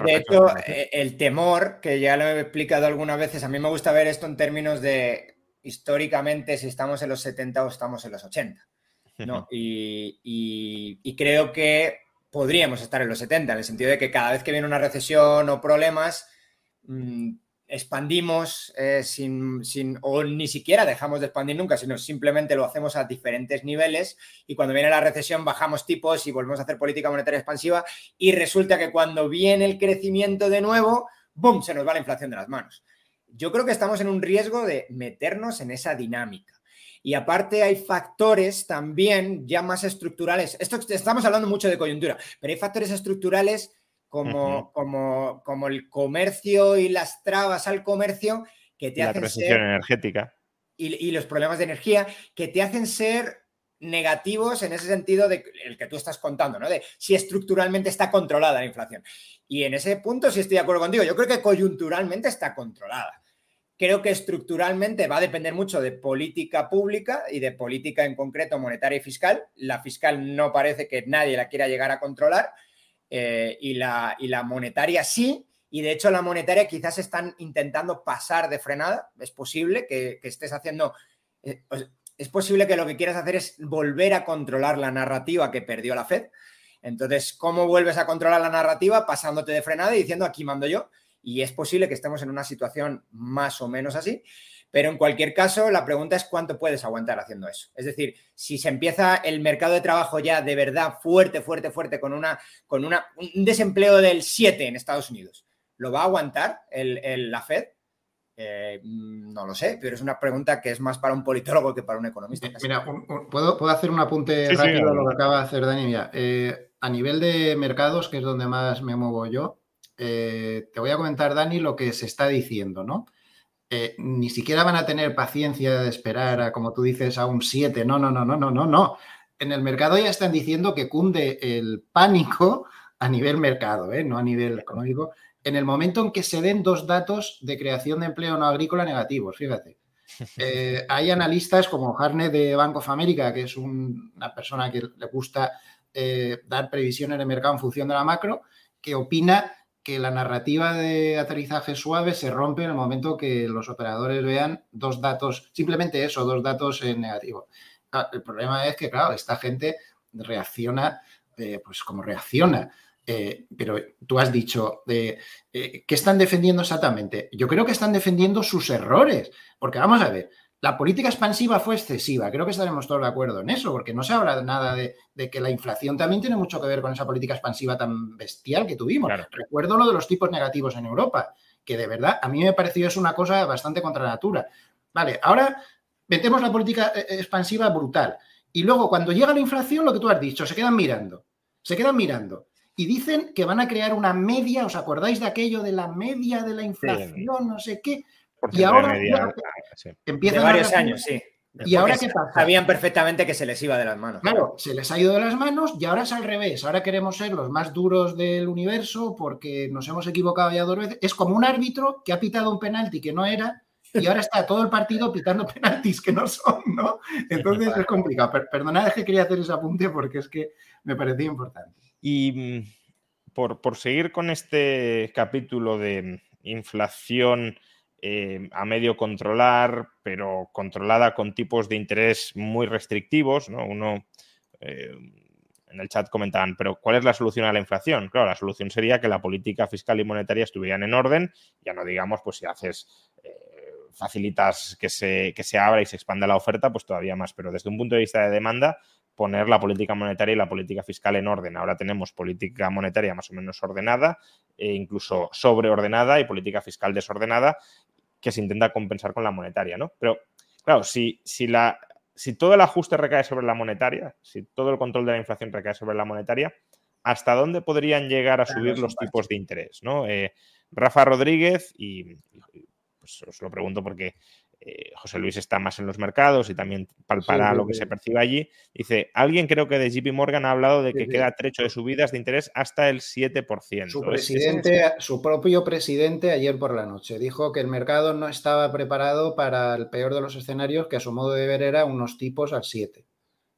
De hecho, eh, el temor, que ya lo he explicado algunas veces, a mí me gusta ver esto en términos de históricamente si estamos en los 70 o estamos en los 80. ¿no? Y, creo que podríamos estar en los 70, en el sentido de que cada vez que viene una recesión o problemas, mm, expandimos eh, sin, sin, o ni siquiera dejamos de expandir nunca, sino simplemente lo hacemos a diferentes niveles y cuando viene la recesión bajamos tipos y volvemos a hacer política monetaria expansiva y resulta que cuando viene el crecimiento de nuevo, ¡boom!, se nos va la inflación de las manos yo creo que estamos en un riesgo de meternos en esa dinámica. Y aparte hay factores también ya más estructurales. Esto estamos hablando mucho de coyuntura, pero hay factores estructurales como, como, como el comercio y las trabas al comercio que te hacen ser, energética. Y, y, los problemas de energía que te hacen ser negativos en ese sentido de el que tú estás contando, ¿no? De si estructuralmente está controlada la inflación. Y en ese punto sí estoy de acuerdo contigo. Yo creo que coyunturalmente está controlada. Creo que estructuralmente va a depender mucho de política pública y de política en concreto monetaria y fiscal. La fiscal no parece que nadie la quiera llegar a controlar eh, y, la, y la monetaria sí. Y de hecho la monetaria quizás están intentando pasar de frenada. Es posible que, estés haciendo... Eh, es posible que lo que quieras hacer es volver a controlar la narrativa que perdió la Fed. Entonces, ¿cómo vuelves a controlar la narrativa? Pasándote de frenada y diciendo aquí mando yo y es posible que estemos en una situación más o menos así. Pero en cualquier caso, la pregunta es cuánto puedes aguantar haciendo eso. Es decir, si se empieza el mercado de trabajo ya de verdad fuerte, fuerte, fuerte, con, una, con una, un desempleo del 7 en Estados Unidos, ¿lo va a aguantar el, la Fed? Eh, no lo sé, pero es una pregunta que es más para un politólogo que para un economista. Mira, ¿puedo, ¿puedo, hacer un apunte rápido a lo que acaba de hacer Dani. Mira, eh, a nivel de mercados, que es donde más me muevo yo, eh, te voy a comentar, Dani, lo que se está diciendo, ¿no? Eh, ni siquiera van a tener paciencia de esperar a, como tú dices, a un 7. No, no, no, no, no, no, no. En el mercado ya están diciendo que cunde el pánico a nivel mercado, ¿eh? no a nivel económico, en el momento en que se den dos datos de creación de empleo no agrícola negativos, fíjate. hay analistas como Harnett de Bank of America, que es una persona que le gusta dar previsiones de mercado en función de la macro, que opina que la narrativa de aterrizaje suave se rompe en el momento que los operadores vean dos datos, simplemente eso, dos datos en negativo. El problema es que, claro, esta gente reacciona, eh, pues como reacciona. Eh, pero tú has dicho, eh, ¿qué están defendiendo exactamente? Yo creo que están defendiendo sus errores, porque vamos a ver, la política expansiva fue excesiva, creo que estaremos todos de acuerdo en eso, porque no se habla nada de, que la inflación también tiene mucho que ver con esa política expansiva tan bestial que tuvimos. Recuerdo lo de los tipos negativos en Europa, que de verdad a mí me pareció es una cosa bastante contra natura. Vale, ahora metemos la política eh, eh, expansiva brutal. Y luego, cuando llega la inflación, lo que tú has dicho, se quedan mirando. Se quedan mirando. Y dicen que van a crear una media, ¿os acordáis de aquello de la media de la inflación? No sé qué y ahora empieza varios años, sí. ¿Y ahora qué pasa? Sabían perfectamente que se les iba de las manos. Claro, se les ha ido de las manos y ahora es al revés. Ahora queremos ser los más duros del universo porque nos hemos equivocado ya dos veces. Es como un árbitro que ha pitado un penalti que no era y ahora está todo el partido pitando penaltis que no son, ¿no? Entonces es complicado. perdonad que quería hacer ese apunte porque es que me parecía importante. Y mm, por, por seguir con este capítulo de inflación eh, a medio controlar, pero controlada con tipos de interés muy restrictivos. ¿no? Uno eh, en el chat comentaban, pero ¿cuál es la solución a la inflación? Claro, la solución sería que la política fiscal y monetaria estuvieran en orden, ya no digamos, pues si haces, eh, facilitas que se, que se abra y se expanda la oferta, pues todavía más, pero desde un punto de vista de demanda, poner la política monetaria y la política fiscal en orden. Ahora tenemos política monetaria más o menos ordenada, e incluso sobreordenada y política fiscal desordenada, que se intenta compensar con la monetaria, ¿no? Pero, claro, si, si, la, si todo el ajuste recae sobre la monetaria, si todo el control de la inflación recae sobre la monetaria, ¿hasta dónde podrían llegar a subir los tipos de interés? ¿no? Eh, Rafa Rodríguez, y, pues os lo pregunto porque eh, José Luis está más en los mercados y también palpará lo que se percibe allí. Dice, alguien creo que de JP Morgan ha hablado de que queda trecho de subidas de interés hasta el 7%. Su, presidente, su propio presidente ayer por la noche dijo que el mercado no estaba preparado para el peor de los escenarios, que a su modo de ver era unos tipos al 7,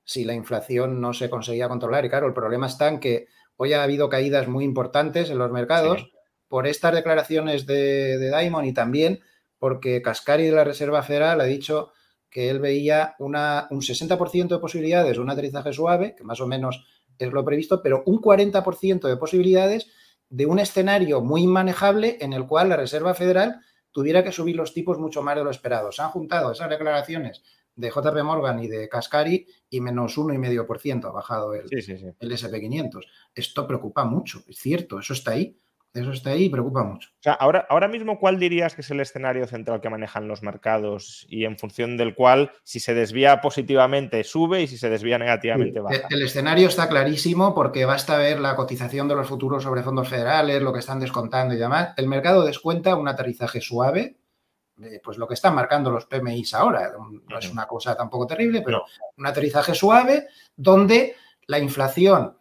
si la inflación no se conseguía controlar. Y claro, el problema está en que hoy ha habido caídas muy importantes en los mercados por estas declaraciones de, de Diamond y también porque Cascari de la Reserva Federal ha dicho que él veía una, un 60% de posibilidades de un aterrizaje suave, que más o menos es lo previsto, pero un 40% de posibilidades de un escenario muy inmanejable en el cual la Reserva Federal tuviera que subir los tipos mucho más de lo esperado. Se han juntado esas declaraciones de JP Morgan y de Cascari y menos 1,5% ha bajado el, el SP500. Esto preocupa mucho, es cierto, eso está ahí. Eso está ahí y preocupa mucho. O sea, ahora, ahora mismo, ¿cuál dirías que es el escenario central que manejan los mercados y en función del cual, si se desvía positivamente, sube y si se desvía negativamente, baja? El, escenario está clarísimo porque basta ver la cotización de los futuros sobre fondos federales, lo que están descontando y demás. El mercado descuenta un aterrizaje suave, pues lo que están marcando los PMIs ahora. No es una cosa tampoco terrible, pero un aterrizaje suave donde la inflación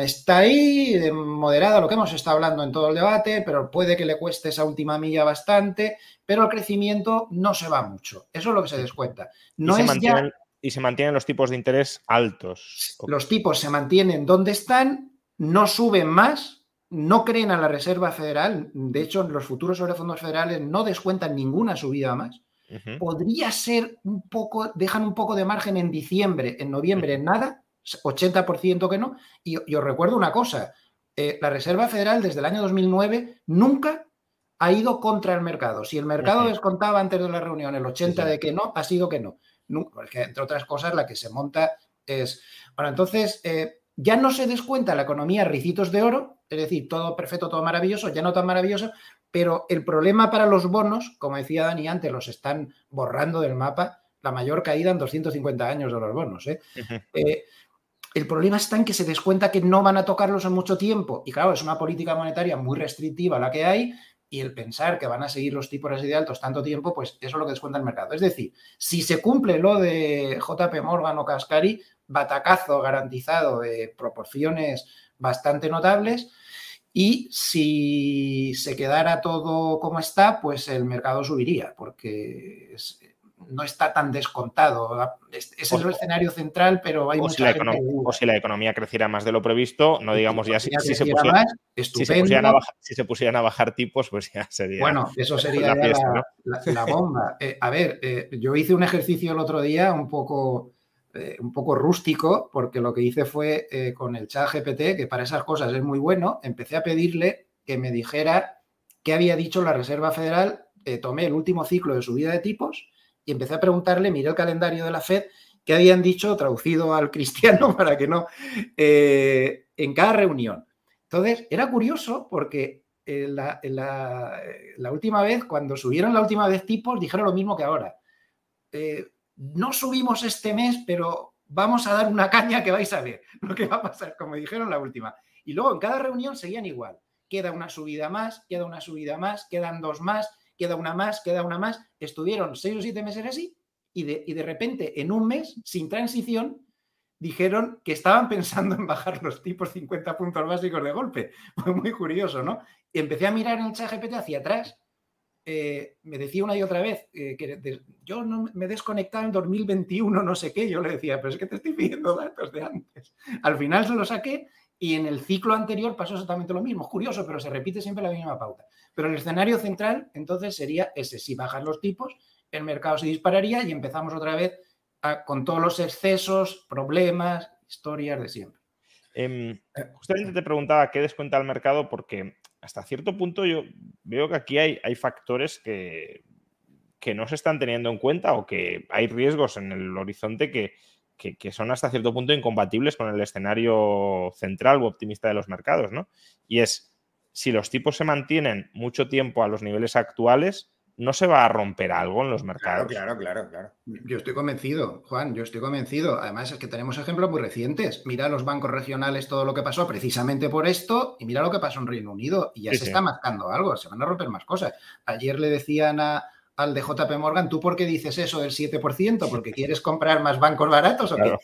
está ahí, moderada, lo que hemos estado hablando en todo el debate, pero puede que le cueste esa última milla bastante, pero el crecimiento no se va mucho. Eso es lo que se descuenta. No y, se mantienen, y se mantienen los tipos de interés altos. Los tipos se mantienen donde están, no suben más, no creen a la Reserva Federal. De hecho, los futuros sobre fondos federales no descuentan ninguna subida más. Podría ser un poco, dejan un poco de margen en diciembre, en noviembre, en nada 80% que no. Y, os recuerdo una cosa, eh, la Reserva Federal desde el año 2009 nunca ha ido contra el mercado. Si el mercado descontaba antes de la reunión el 80 de que no, ha sido que no. Porque, entre otras cosas, la que se monta es... Bueno, entonces, eh, ya no se descuenta la economía ricitos de oro, es decir, todo perfecto, todo maravilloso, ya no tan maravilloso, pero el problema para los bonos, como decía Dani antes, los están borrando del mapa, la mayor caída en 250 años de los bonos. ¿eh? El problema está en que se descuenta que no van a tocarlos en mucho tiempo. Y claro, es una política monetaria muy restrictiva la que hay. Y el pensar que van a seguir los tipos así de altos tanto tiempo, pues eso es lo que descuenta el mercado. Es decir, si se cumple lo de JP Morgan o Cascari, batacazo garantizado de proporciones bastante notables. Y si se quedara todo como está, pues el mercado subiría, porque es, no está tan descontado. Es, el escenario central, pero hay o si, la o si la economía creciera más de lo previsto, no digamos ya si, se pusieran, si, se pusieran a bajar, tipos, pues ya sería. Bueno, eso sería la, bomba. Eh, a ver, eh, yo hice un ejercicio el otro día un poco, eh, un poco rústico, porque lo que hice fue con el chat GPT, que para esas cosas es muy bueno, empecé a pedirle que me dijera qué había dicho la Reserva Federal. tomé el último ciclo de subida de tipos y empecé a preguntarle, miré el calendario de la FED, qué habían dicho, traducido al cristiano para que no, eh, en cada reunión. Entonces, era curioso porque eh, la, última vez, cuando subieron la última vez tipos, dijeron lo mismo que ahora. Eh, no subimos este mes, pero vamos a dar una caña que vais a ver lo que va a pasar, como dijeron la última. Y luego en cada reunión seguían igual. Queda una subida más, queda una subida más, quedan dos más, queda una más, queda una más. Estuvieron seis o siete meses así y de, y de repente, en un mes, sin transición, dijeron que estaban pensando en bajar los tipos 50 puntos básicos de golpe. Fue muy curioso, ¿no? Y empecé a mirar en el chat GPT hacia atrás. Eh, me decía una y otra vez eh, que yo no me he desconectado en 2021, no sé qué. Yo le decía, pero es que te estoy pidiendo datos de antes. Al final se lo saqué y en el ciclo anterior pasó exactamente lo mismo. Curioso, pero se repite siempre la misma pauta. Pero el escenario central, entonces, sería ese. Si bajan los tipos, el mercado se dispararía y empezamos otra vez con todos los excesos, problemas, historias de siempre. Em, justamente te preguntaba qué descuenta el mercado porque hasta cierto punto yo veo que aquí hay, hay factores que, que no se están teniendo en cuenta o que hay riesgos en el horizonte que, que, son hasta cierto punto incompatibles con el escenario central u optimista de los mercados, ¿no? Y es, si los tipos se mantienen mucho tiempo a los niveles actuales, ¿no se va a romper algo en los mercados? Claro, claro, claro, Yo estoy convencido, Juan, yo estoy convencido. Además es que tenemos ejemplos muy recientes. Mira los bancos regionales, todo lo que pasó precisamente por esto, y mira lo que pasó en Reino Unido, y ya se está marcando algo, se van a romper más cosas. Ayer le decían a, al de JP Morgan, ¿tú por qué dices eso del 7%? ¿Porque quieres comprar más bancos baratos o qué?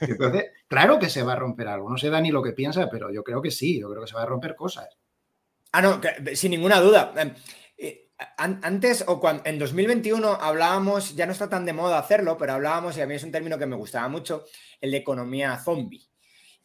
Entonces, claro que se va a romper algo. No sé Dani lo que piensa, pero yo creo que sí, yo creo que se va a romper cosas. Ah, no, sin ninguna duda. Em, eh, antes o cuando en 2021 hablábamos, ya no está tan de moda hacerlo, pero hablábamos, y a mí es un término que me gustaba mucho, el de economía zombie.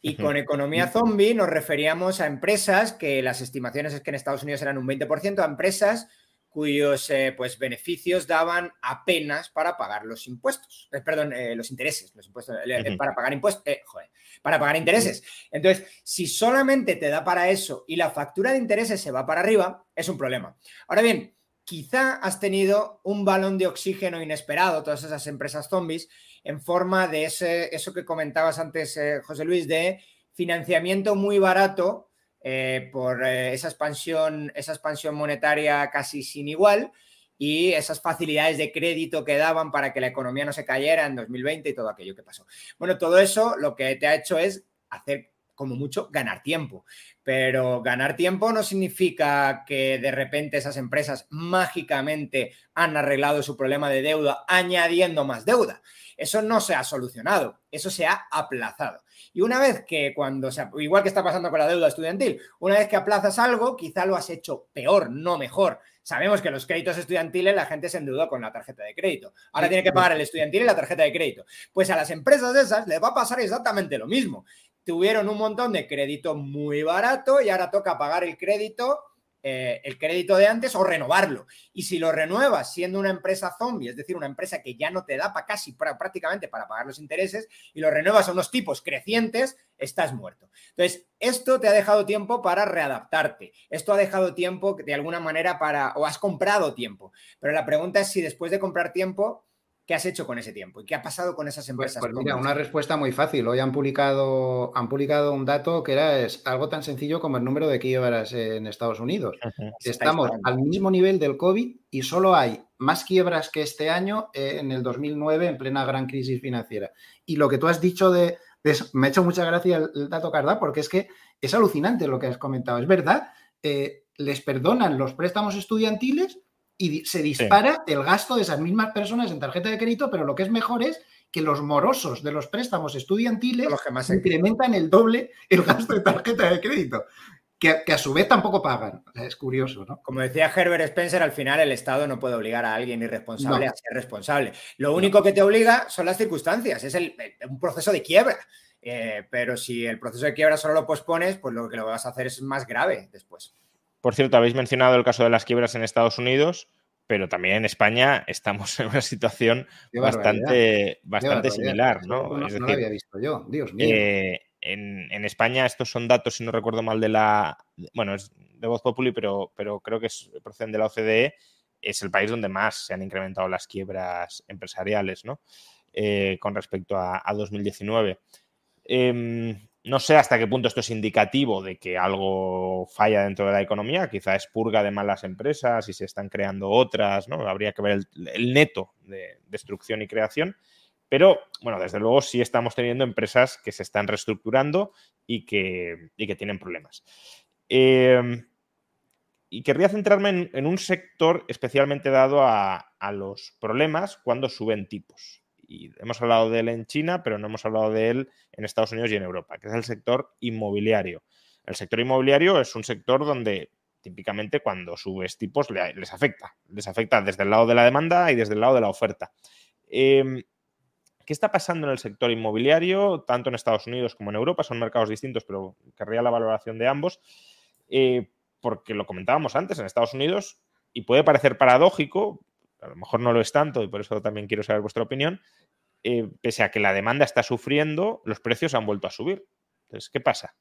Y con economía zombie nos referíamos a empresas que las estimaciones es que en Estados Unidos eran un 20%, a empresas cuyos eh, pues, beneficios daban apenas para pagar los impuestos, eh, perdón, eh, los intereses, los impuestos, para pagar impuestos, joder, para pagar intereses. Entonces, si solamente te da para eso y la factura de intereses se va para arriba, es un problema. Ahora bien, quizá has tenido un balón de oxígeno inesperado, todas esas empresas zombies, en forma de ese, eso que comentabas antes, José Luis, de financiamiento muy barato eh, por eh, esa, expansión, esa expansión monetaria casi sin igual y esas facilidades de crédito que daban para que la economía no se cayera en 2020 y todo aquello que pasó. Bueno, todo eso lo que te ha hecho es hacer como mucho ganar tiempo. Pero ganar tiempo no significa que de repente esas empresas mágicamente han arreglado su problema de deuda añadiendo más deuda. Eso no se ha solucionado, eso se ha aplazado. Y una vez que cuando se, igual que está pasando con la deuda estudiantil, una vez que aplazas algo, quizá lo has hecho peor, no mejor. Sabemos que los créditos estudiantiles la gente se endeuda con la tarjeta de crédito. Ahora tiene que pagar el estudiantil y la tarjeta de crédito. Pues a las empresas de esas les va a pasar exactamente lo mismo. Tuvieron un montón de crédito muy barato y ahora toca pagar el crédito eh, el crédito de antes o renovarlo. Y si lo renuevas siendo una empresa zombie, es decir, una empresa que ya no te da para casi prácticamente para pagar los intereses, y lo renuevas a unos tipos crecientes, estás muerto. Entonces, esto te ha dejado tiempo para readaptarte. Esto ha dejado tiempo de alguna manera para, o has comprado tiempo. Pero la pregunta es si después de comprar tiempo ¿Qué has hecho con ese tiempo? ¿Y qué ha pasado con esas pues, empresas? Pues, mira, una respuesta muy fácil. Hoy han publicado, han publicado un dato que era es algo tan sencillo como el número de quiebras en Estados Unidos. Estamos al mismo nivel del COVID y solo hay más quiebras que este año en el 2009 en plena gran crisis financiera. Y lo que tú has dicho de, me ha hecho mucha gracia el, dato Carda porque es que es alucinante lo que has comentado. Es verdad, eh, les perdonan los préstamos estudiantiles y se dispara el gasto de esas mismas personas en tarjeta de crédito, pero lo que es mejor es que los morosos de los préstamos estudiantiles incrementan el doble el gasto de tarjeta de crédito. Que, a su vez tampoco pagan. es curioso, ¿no? Como decía Herbert Spencer, al final el Estado no puede obligar a alguien irresponsable a ser responsable. Lo único que te obliga son las circunstancias, es el, un proceso de quiebra. Eh, pero si el proceso de quiebra solo lo pospones, pues lo que lo vas a hacer es más grave después. Por cierto, habéis mencionado el caso de las quiebras en Estados Unidos, pero también en España estamos en una situación bastante, bastante similar, ¿no? No, lo había visto yo, Dios mío. Eh, en, España estos son datos, si no recuerdo mal, de la... Bueno, es de Voz Populi, pero, pero creo que es, proceden de la OCDE. Es el país donde más se han incrementado las quiebras empresariales, ¿no? Eh, con respecto a, a 2019. No sé hasta qué punto esto es indicativo de que algo falla dentro de la economía, quizá es purga de malas empresas y se están creando otras, ¿no? Habría que ver el, neto de destrucción y creación. Pero, bueno, desde luego sí estamos teniendo empresas que se están reestructurando y que, que tienen problemas. Em, y querría centrarme en, un sector especialmente dado a, a los problemas cuando suben tipos y hemos hablado de él en China, pero no hemos hablado de él en Estados Unidos y en Europa, que es el sector inmobiliario. El sector inmobiliario es un sector donde típicamente cuando subes tipos les afecta. Les afecta desde el lado de la demanda y desde el lado de la oferta. Em, ¿Qué está pasando en el sector inmobiliario, tanto en Estados Unidos como en Europa? Son mercados distintos, pero querría la valoración de ambos. Eh, porque lo comentábamos antes, en Estados Unidos, y puede parecer paradójico, a lo mejor no lo es tanto y por eso también quiero saber vuestra opinión, eh, pese a que la demanda está sufriendo, los precios han vuelto a subir. Entonces, ¿qué pasa?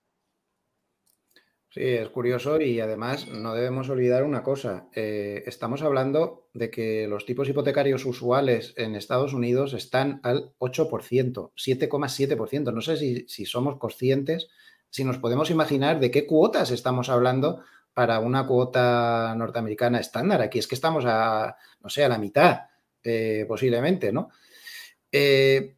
Sí, es curioso y además no debemos olvidar una cosa. Eh, estamos hablando de que los tipos hipotecarios usuales en Estados Unidos están al 8%, 7,7%. No sé si, si somos conscientes, si nos podemos imaginar de qué cuotas estamos hablando para una cuota norteamericana estándar. Aquí es que estamos a, no sé, a la mitad, eh, posiblemente, ¿no? Eh,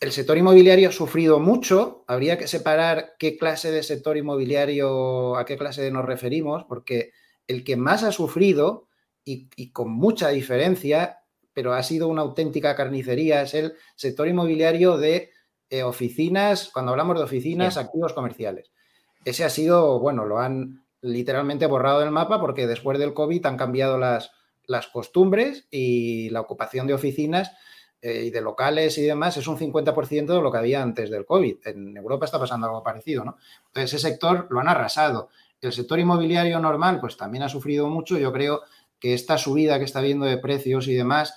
el sector inmobiliario ha sufrido mucho. Habría que separar qué clase de sector inmobiliario, a qué clase nos referimos, porque el que más ha sufrido y, con mucha diferencia, pero ha sido una auténtica carnicería, es el sector inmobiliario de eh, oficinas, cuando hablamos de oficinas, activos comerciales. Ese ha sido, bueno, lo han literalmente borrado del mapa porque después del COVID han cambiado las, las costumbres y la ocupación de oficinas eh, y de locales y demás es un 50% de lo que había antes del COVID. En Europa está pasando algo parecido, ¿no? Entonces, ese sector lo han arrasado. El sector inmobiliario normal, pues también ha sufrido mucho. Yo creo que esta subida que está viendo de precios y demás,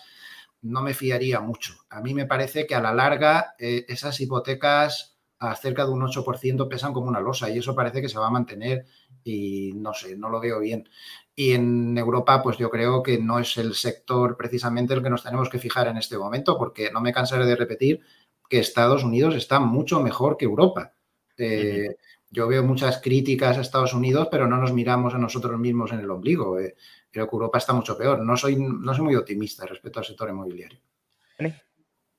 no me fiaría mucho. A mí me parece que a la larga eh, esas hipotecas a cerca de un 8% pesan como una losa y eso parece que se va a mantener y no sé, no lo veo bien. Y en Europa, pues yo creo que no es el sector precisamente el que nos tenemos que fijar en este momento, porque no me cansaré de repetir que Estados Unidos está mucho mejor que Europa. Eh, yo veo muchas críticas a Estados Unidos, pero no nos miramos a nosotros mismos en el ombligo. Eh, creo que Europa está mucho peor. No soy, no soy muy optimista respecto al sector inmobiliario.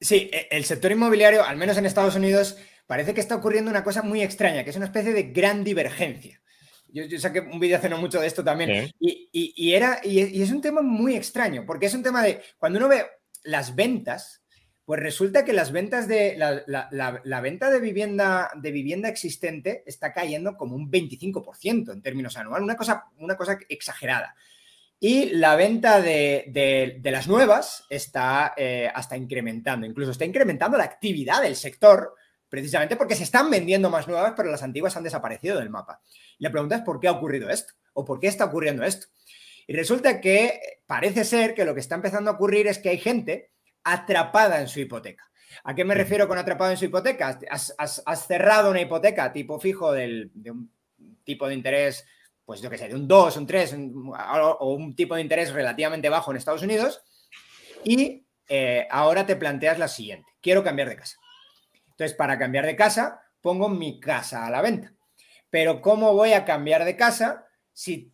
Sí, e, el sector inmobiliario, al menos en Estados Unidos, parece que está ocurriendo una cosa muy extraña, que es una especie de gran divergencia. Yo, saqué un vídeo hace no mucho de esto también. Y, era, y, es un tema muy extraño, porque es un tema de, cuando uno ve las ventas, pues resulta que las ventas de, la, venta de vivienda, de vivienda existente está cayendo como un 25% en términos anuales, una cosa, una cosa exagerada. Y la venta de, las nuevas está eh, hasta incrementando, incluso está incrementando la actividad del sector, precisamente porque se están vendiendo más nuevas, pero las antiguas han desaparecido del mapa. Y la pregunta es por qué ha ocurrido esto o por qué está ocurriendo esto. Y resulta que parece ser que lo que está empezando a ocurrir es que hay gente atrapada en su hipoteca. ¿A qué me refiero con atrapado en su hipoteca? Has, cerrado una hipoteca tipo fijo de un tipo de interés, pues yo qué sé, de un 2, un 3 o un tipo de interés relativamente bajo en Estados Unidos y eh, ahora te planteas la siguiente, quiero cambiar de casa. Entonces, para cambiar de casa, pongo mi casa a la venta. Pero ¿cómo voy a cambiar de casa si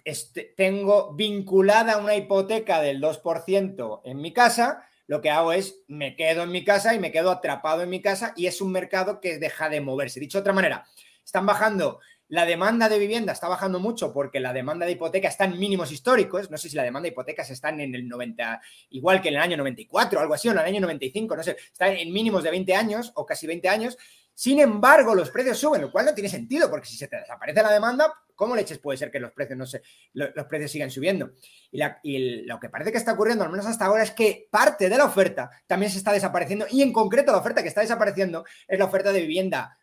tengo vinculada una hipoteca del 2% en mi casa? Lo que hago es me quedo en mi casa y me quedo atrapado en mi casa y es un mercado que deja de moverse. Dicho de otra manera, están bajando la demanda de vivienda está bajando mucho porque la demanda de hipoteca está en mínimos históricos. No sé si la demanda de hipotecas está en el 90, igual que en el año 94 o algo así, o en el año 95, no sé, está en mínimos de 20 años o casi 20 años. Sin embargo, los precios suben, lo cual no tiene sentido, porque si se te desaparece la demanda, ¿cómo leches puede ser que los precios no se, los precios sigan subiendo? Y, lo que parece que está ocurriendo, al menos hasta ahora, es que parte de la oferta también se está desapareciendo, y en concreto la oferta que está desapareciendo es la oferta de vivienda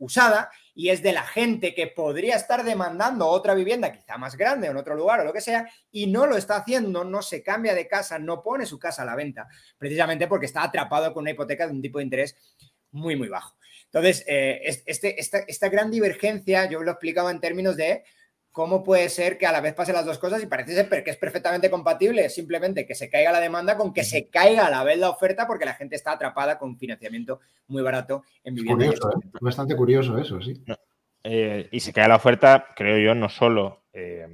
usada y es de la gente que podría estar demandando otra vivienda, quizá más grande o en otro lugar o lo que sea, y no lo está haciendo, no se cambia de casa, no pone su casa a la venta, precisamente porque está atrapado con una hipoteca de un tipo de interés muy, muy bajo. Entonces, eh, este, esta, esta gran divergencia, yo lo explicaba en términos de ¿cómo puede ser que a la vez pasen las dos cosas y parece ser que es perfectamente compatible simplemente que se caiga la demanda con que se caiga a la vez la oferta porque la gente está atrapada con financiamiento muy barato en vivienda? Curioso, ¿eh? Bastante curioso eso, sí. Eh, y se cae la oferta, creo yo, no solo eh,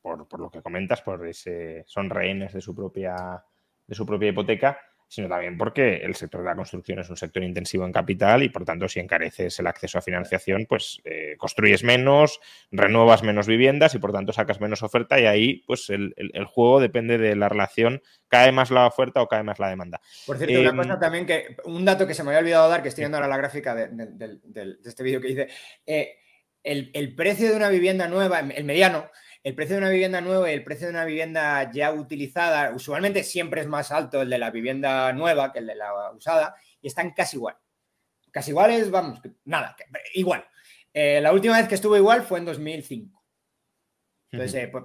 por, por, lo que comentas, por ese son rehenes de su propia, de su propia hipoteca, sino también porque el sector de la construcción es un sector intensivo en capital y por tanto si encareces el acceso a financiación, pues eh, construyes menos, renuevas menos viviendas y por tanto sacas menos oferta y ahí pues el, juego depende de la relación, cae más la oferta o cae más la demanda. Por cierto, una em, cosa también que, un dato que se me había olvidado dar, que estoy viendo ahora la gráfica de, este vídeo que hice, eh, el, el precio de una vivienda nueva, el mediano, el precio de una vivienda nueva y el precio de una vivienda ya utilizada, usualmente siempre es más alto el de la vivienda nueva que el de la usada, y están casi igual. Casi iguales, vamos, nada, igual. Eh, la última vez que estuvo igual fue en 2005. Entonces, eh, pues,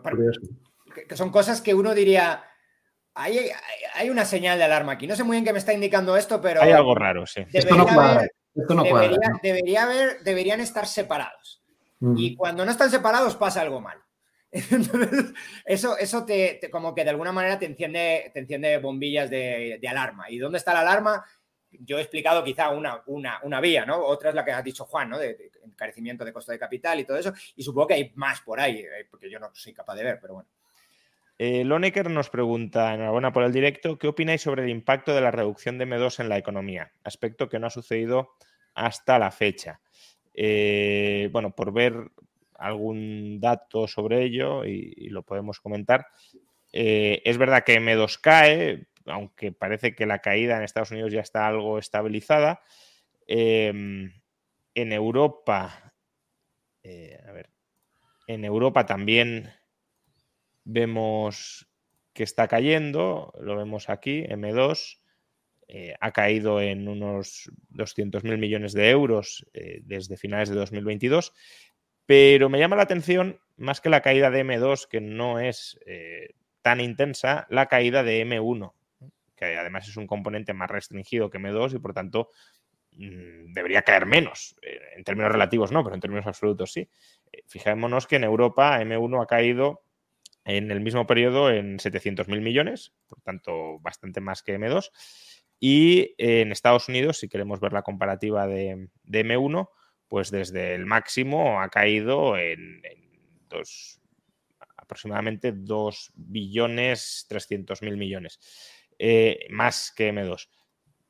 que son cosas que uno diría, hay, hay, una señal de alarma aquí. No sé muy bien qué me está indicando esto, pero... Hay algo raro, sí. Esto no cuadra. Esto no debería, haber, deberían estar separados. Y cuando no están separados pasa algo mal. Entonces, eso, eso te, como que de alguna manera te enciende, te enciende bombillas de, alarma. ¿Y dónde está la alarma? Yo he explicado quizá una, una, una vía, ¿no? Otra es la que ha dicho Juan, ¿no? De, encarecimiento de costo de capital y todo eso. Y supongo que hay más por ahí, eh, porque yo no soy capaz de ver, pero bueno. Eh, Lonecker nos pregunta, enhorabuena por el directo, ¿qué opináis sobre el impacto de la reducción de M2 en la economía? Aspecto que no ha sucedido hasta la fecha. Eh, bueno, por ver algún dato sobre ello y, lo podemos comentar. Eh, es verdad que M2 cae, aunque parece que la caída en Estados Unidos ya está algo estabilizada. Em, en Europa, eh, a ver, en Europa también vemos que está cayendo, lo vemos aquí, M2 eh, ha caído en unos 200.000 millones de euros desde finales de 2022, pero me llama la atención, más que la caída de M2, que no es eh, tan intensa, la caída de M1, que además es un componente más restringido que M2 y por tanto mm, debería caer menos. en términos relativos no, pero en términos absolutos sí. fijémonos que en Europa M1 ha caído en el mismo periodo en 700.000 millones, por tanto bastante más que M2. Y en Estados Unidos, si queremos ver la comparativa de, M1, pues desde el máximo ha caído en, dos, aproximadamente 2 billones 300 mil millones, eh, más que M2.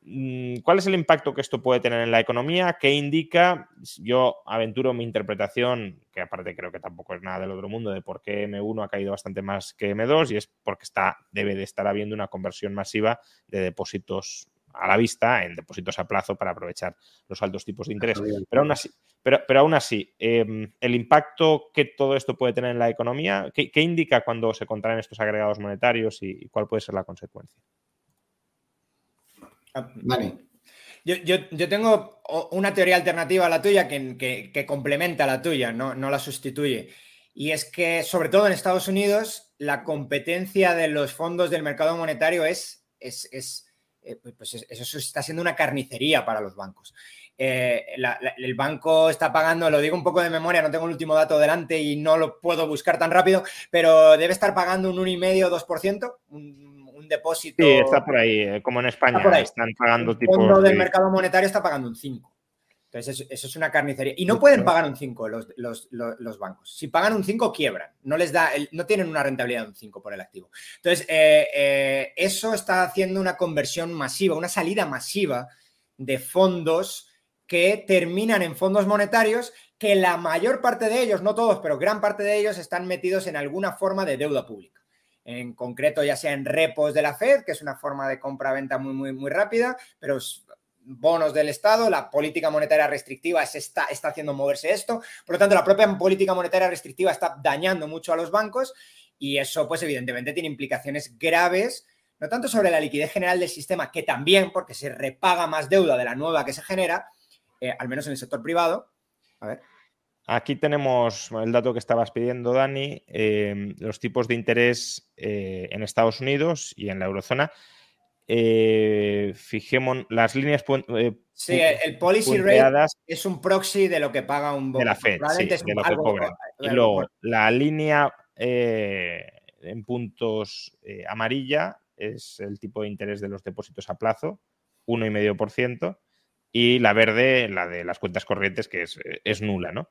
Mm, ¿Cuál es el impacto que esto puede tener en la economía? ¿Qué indica? Yo aventuro mi interpretación, que aparte creo que tampoco es nada del otro mundo, de por qué M1 ha caído bastante más que M2 y es porque está, debe de estar habiendo una conversión masiva de depósitos a la vista en depósitos a plazo para aprovechar los altos tipos de interés. Pero aún así, pero, pero aún así em, el impacto que todo esto puede tener en la economía, ¿qué, indica cuando se contraen estos agregados monetarios y cuál puede ser la consecuencia? Ah, yo, tengo una teoría alternativa a la tuya que, complementa la tuya, no, la sustituye. Y es que, sobre todo en Estados Unidos, la competencia de los fondos del mercado monetario es, es, eh, pues eso está siendo una carnicería para los bancos. Eh, el banco está pagando, lo digo un poco de memoria, no tengo el último dato delante y no lo puedo buscar tan rápido, pero debe estar pagando un 1,5-2%, un depósito. Sí, está por ahí, eh, como en España, están pagando el fondo del mercado monetario está pagando un 5. Entonces, eso, es una carnicería. Y no pueden pagar un 5 los, bancos. Si pagan un 5, quiebran. No les da, no tienen una rentabilidad de un 5 por el activo. Entonces, eh, eh, eso está haciendo una conversión masiva, una salida masiva de fondos que terminan en fondos monetarios que la mayor parte de ellos, no todos, pero gran parte de ellos están metidos en alguna forma de deuda pública en concreto ya sea en repos de la Fed, que es una forma de compra-venta muy, muy, muy rápida, pero bonos del Estado, la política monetaria restrictiva está, está haciendo moverse esto, por lo tanto la propia política monetaria restrictiva está dañando mucho a los bancos y eso pues evidentemente tiene implicaciones graves, no tanto sobre la liquidez general del sistema, que también porque se repaga más deuda de la nueva que se genera, eh, al menos en el sector privado. A ver. Aquí tenemos el dato que estabas pidiendo, Dani, em, los tipos de interés eh, en Estados Unidos y en la eurozona. Eh, fijemos las líneas. Eh, sí, el policy rate es un proxy de lo que paga un De la Fed, sí, de lo que cobra. Y luego la línea en puntos amarilla es el tipo de interés de los depósitos a plazo, 1,5% y la verde, la de las cuentas corrientes, que es, es nula, ¿no?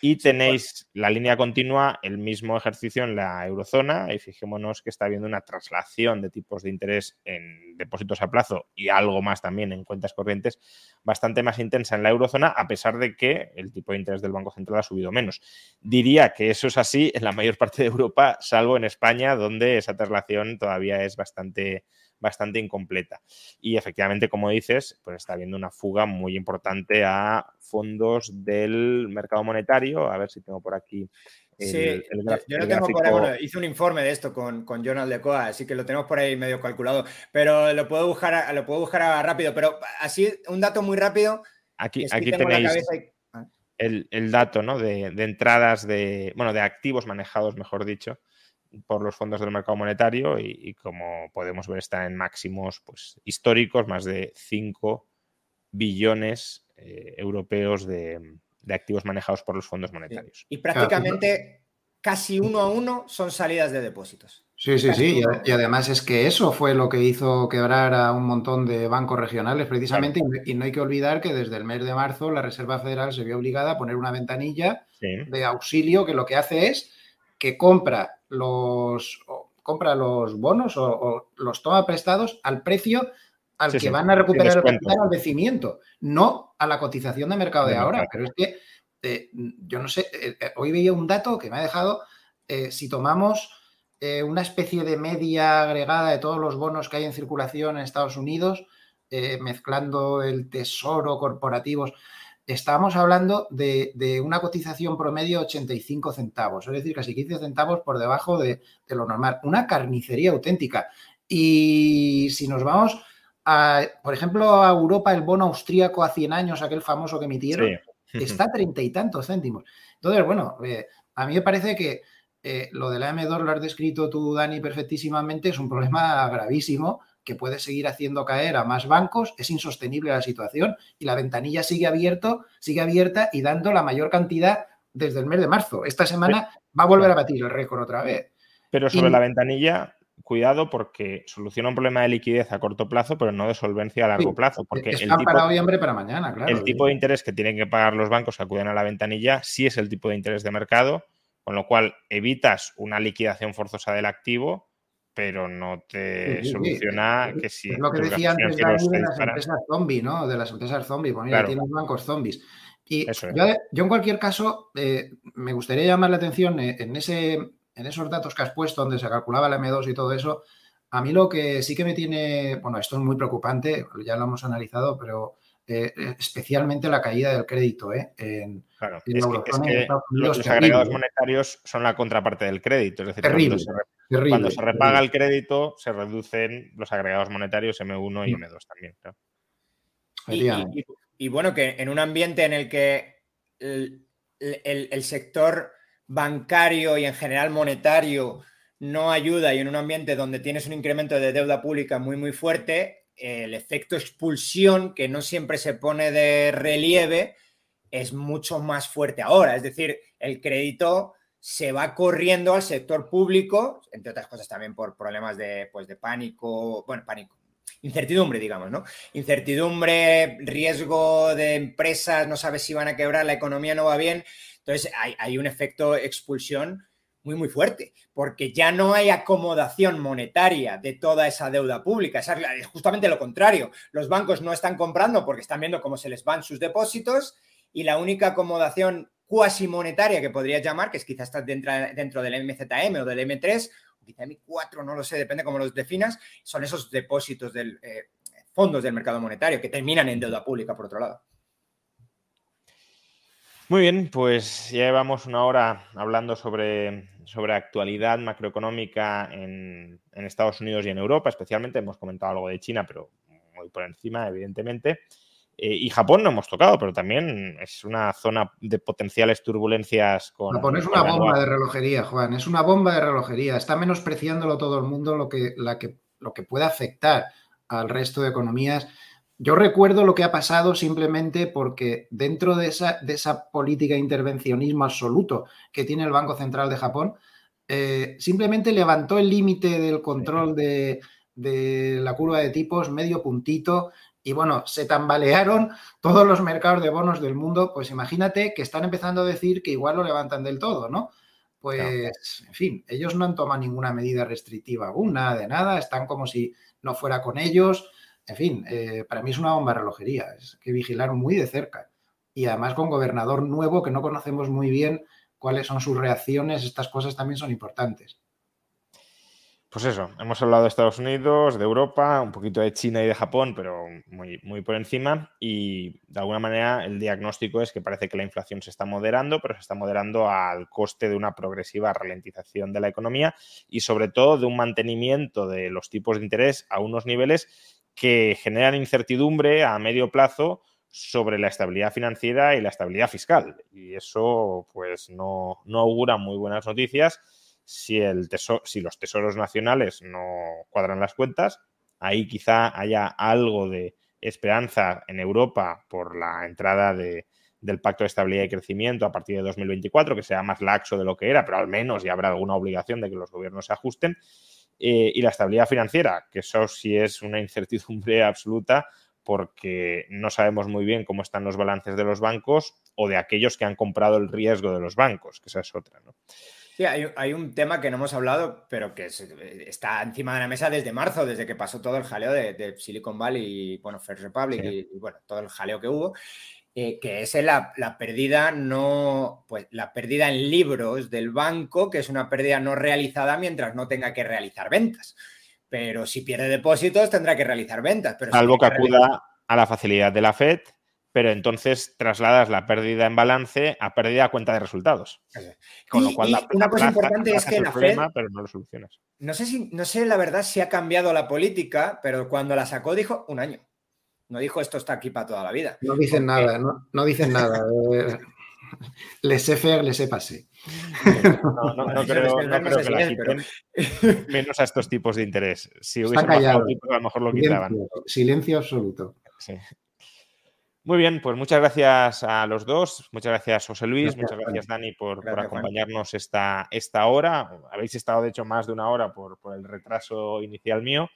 Y tenéis la línea continua, el mismo ejercicio en la eurozona, y fijémonos que está habiendo una traslación de tipos de interés en depósitos a plazo y algo más también en cuentas corrientes, bastante más intensa en la eurozona, a pesar de que el tipo de interés del Banco Central ha subido menos. Diría que eso es así en la mayor parte de Europa, salvo en España, donde esa traslación todavía es bastante bastante incompleta. Y efectivamente, como dices, pues está habiendo una fuga muy importante a fondos del mercado monetario. A ver si tengo por aquí. sí, yo, lo tengo por ahí, hice un informe de esto con, con Jonal de Coa, así que lo tenemos por ahí medio calculado, pero lo puedo buscar, lo puedo buscar rápido, pero así, un dato muy rápido. Aquí, aquí tenéis ah. el, el, dato ¿no? de, de, entradas de, bueno, de activos manejados, mejor dicho, por los fondos del mercado monetario y, como podemos ver está en máximos pues, históricos, más de 5 billones eh, europeos de, activos manejados por los fondos monetarios. Y prácticamente casi uno a uno son salidas de depósitos. Sí, sí, sí. Y, además es que eso fue lo que hizo quebrar a un montón de bancos regionales precisamente. Y no hay que olvidar que desde el mes de marzo la Reserva Federal se vio obligada a poner una ventanilla de auxilio que lo que hace es que compra los, compra los bonos o, los toma prestados al precio al que van a recuperar el capital al vencimiento, no a la cotización de mercado de, ahora. Pero es que, eh, yo no sé, eh, eh, hoy veía un dato que me ha dejado, si tomamos una especie de media agregada de todos los bonos que hay en circulación en Estados Unidos, mezclando el tesoro, corporativos. Estamos hablando de, una cotización promedio de 85 centavos, es decir, casi 15 centavos por debajo de, lo normal. Una carnicería auténtica. Y si nos vamos, a, por ejemplo, a Europa, el bono austríaco a 100 años, aquel famoso que emitieron, está a treinta y tantos céntimos. Entonces, bueno, eh, a mí me parece que eh, lo de la M2 lo has descrito tú, Dani, perfectísimamente, es un problema gravísimo que puede seguir haciendo caer a más bancos, es insostenible la situación y la ventanilla sigue abierto, sigue abierta y dando la mayor cantidad desde el mes de marzo. Esta semana va a volver a batir el récord otra vez. Pero sobre la ventanilla, cuidado porque soluciona un problema de liquidez a corto plazo, pero no de solvencia a largo plazo. Porque el tipo, para hoy, hambre para mañana, claro. El tipo de interés que tienen que pagar los bancos que acuden a la ventanilla sí es el tipo de interés de mercado con lo cual evitas una liquidación forzosa del activo, pero no te soluciona que si. Es lo que decía antes de las empresas zombie, ¿no? De las empresas zombie, pues mira, tienes bancos zombies. Y yo, en cualquier caso, eh, me gustaría llamar la atención eh, en, ese, en esos datos que has puesto, donde se calculaba la M2 y todo eso. A mí lo que sí que me tiene, bueno, esto es muy preocupante, ya lo hemos analizado, pero eh, especialmente la caída del crédito. ¿eh? En, claro, los, agregados monetarios son la contraparte del crédito. Es decir, cuando, se, repaga el crédito, se reducen los agregados monetarios M1 y mm. M2 también. Y, bueno, que en un ambiente en el que el sector bancario y en general monetario no ayuda y en un ambiente donde tienes un incremento de deuda pública muy, muy fuerte, el efecto expulsión, que no siempre se pone de relieve, es mucho más fuerte ahora. Es decir, el crédito se va corriendo al sector público, entre otras cosas también por problemas de, pues, de pánico, bueno, pánico, incertidumbre, digamos, ¿no? Incertidumbre, riesgo de empresas, no sabes si van a quebrar, la economía no va bien. Entonces hay, hay un efecto expulsión muy, muy fuerte, porque ya no hay acomodación monetaria de toda esa deuda pública. Es justamente lo contrario. Los bancos no están comprando porque están viendo cómo se les van sus depósitos y la única acomodación cuasi monetaria que podrías llamar, que es quizás estar dentro, dentro del MZM o del M3, o quizá M4, no lo sé, depende cómo los definas, son esos depósitos del eh, fondos del mercado monetario que terminan en deuda pública, por otro lado. Muy bien, pues ya llevamos una hora hablando sobre, sobre actualidad macroeconómica en, Estados Unidos y en Europa, especialmente. Hemos comentado algo de China, pero muy por encima, evidentemente. Eh, y Japón no hemos tocado, pero también es una zona de potenciales turbulencias con. Japón es una bomba de relojería, Juan. Es una bomba de relojería. Está menospreciándolo todo el mundo lo que, la que, lo que puede afectar al resto de economías. Yo recuerdo lo que ha pasado simplemente porque dentro de esa, de esa política de intervencionismo absoluto que tiene el Banco Central de Japón, eh, simplemente levantó el límite del control de, la curva de tipos medio puntito y bueno, se tambalearon todos los mercados de bonos del mundo, pues imagínate que están empezando a decir que igual lo levantan del todo, ¿no? Pues, en fin, ellos no han tomado ninguna medida restrictiva alguna, de nada, están como si no fuera con ellos en fin, eh, para mí es una bomba de relojería, es que vigilar muy de cerca. Y además con gobernador nuevo que no conocemos muy bien cuáles son sus reacciones, estas cosas también son importantes. Pues eso, hemos hablado de Estados Unidos, de Europa, un poquito de China y de Japón, pero muy, muy por encima. Y de alguna manera el diagnóstico es que parece que la inflación se está moderando, pero se está moderando al coste de una progresiva ralentización de la economía y sobre todo de un mantenimiento de los tipos de interés a unos niveles que generan incertidumbre a medio plazo sobre la estabilidad financiera y la estabilidad fiscal. Y eso, pues, no, augura muy buenas noticias si, el si los tesoros nacionales no cuadran las cuentas. Ahí quizá haya algo de esperanza en Europa por la entrada del Pacto de Estabilidad y Crecimiento a partir de 2024, que sea más laxo de lo que era, pero al menos ya habrá alguna obligación de que los gobiernos se ajusten. Eh, y la estabilidad financiera, que eso sí es una incertidumbre absoluta porque no sabemos muy bien cómo están los balances de los bancos o de aquellos que han comprado el riesgo de los bancos, que esa es otra. ¿no? Sí, hay, un tema que no hemos hablado, pero que está encima de la mesa desde marzo, desde que pasó todo el jaleo de, Silicon Valley y bueno, First Republic y, bueno, todo el jaleo que hubo. Eh, que es la, la, pérdida no, pues la pérdida en libros del banco, que es una pérdida no realizada mientras no tenga que realizar ventas. Pero si pierde depósitos tendrá que realizar ventas. Pero Salvo que acuda a la facilidad de la FED, pero entonces trasladas la pérdida en balance a pérdida a cuenta de resultados. Con lo cual, una cosa importante es que la Fed, pero no lo solucionas. No sé si, no sé la verdad si ha cambiado la política, pero cuando la sacó dijo un año. No dijo esto está aquí para toda la vida. No dicen nada, no, no dicen nada. les sé faire, les sé pasé. No, no, no creo, no creo que la quiten, menos a estos tipos de interés. Si hubiesen bajado tipos, a lo mejor lo quitaban. Silencio, silencio absoluto. Sí. Muy bien, pues muchas gracias a los dos. Muchas gracias, José Luis. Gracias, muchas gracias, Dani, por, Gracias, por acompañarnos esta, esta hora. Habéis estado, de hecho, más de una hora por, por el retraso inicial mío,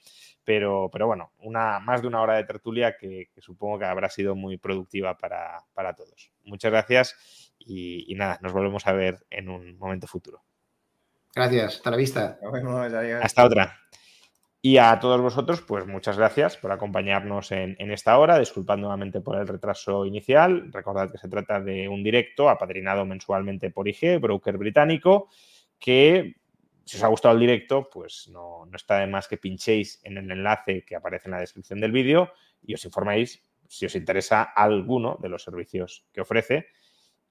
pero, pero bueno, una, más de una hora de tertulia que, que supongo que habrá sido muy productiva para, para todos. Muchas gracias y, y nada, nos volvemos a ver en un momento futuro. Gracias, hasta la vista. Nos vemos, adiós. Hasta otra. Y a todos vosotros, pues muchas gracias por acompañarnos en, en, esta hora. Disculpad nuevamente por el retraso inicial. Recordad que se trata de un directo apadrinado mensualmente por IG, broker británico, que si os ha gustado el directo, pues no, no está de más que pinchéis en el enlace que aparece en la descripción del vídeo y os informéis si os interesa alguno de los servicios que ofrece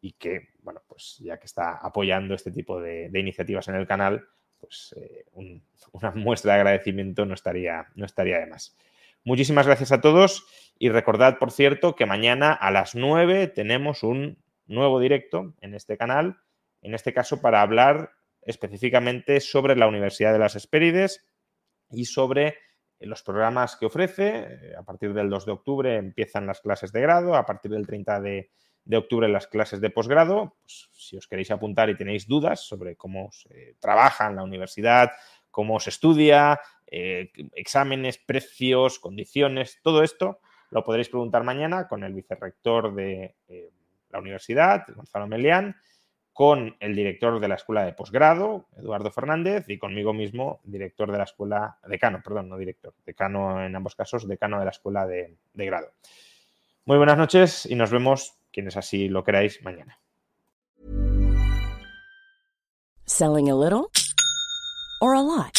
y que, bueno, pues ya que está apoyando este tipo de, iniciativas en el canal, pues eh, un, una muestra de agradecimiento no estaría, no estaría de más. Muchísimas gracias a todos y recordad, por cierto, que mañana a las 9 tenemos un nuevo directo en este canal, en este caso para hablar específicamente sobre la Universidad de las Hespérides y sobre los programas que ofrece. A partir del 2 de octubre empiezan las clases de grado, a partir del 30 de, de octubre las clases de posgrado. Pues, si os queréis apuntar y tenéis dudas sobre cómo se trabaja en la universidad, cómo se estudia, eh, exámenes, precios, condiciones, todo esto lo podréis preguntar mañana con el vicerrector de eh, la universidad, Gonzalo Melián, con el director de la escuela de posgrado, Eduardo Fernández, y conmigo mismo, director de la escuela, decano, perdón, no director, decano en ambos casos, decano de la escuela de, de grado. Muy buenas noches y nos vemos, quienes así lo queráis, mañana. A a?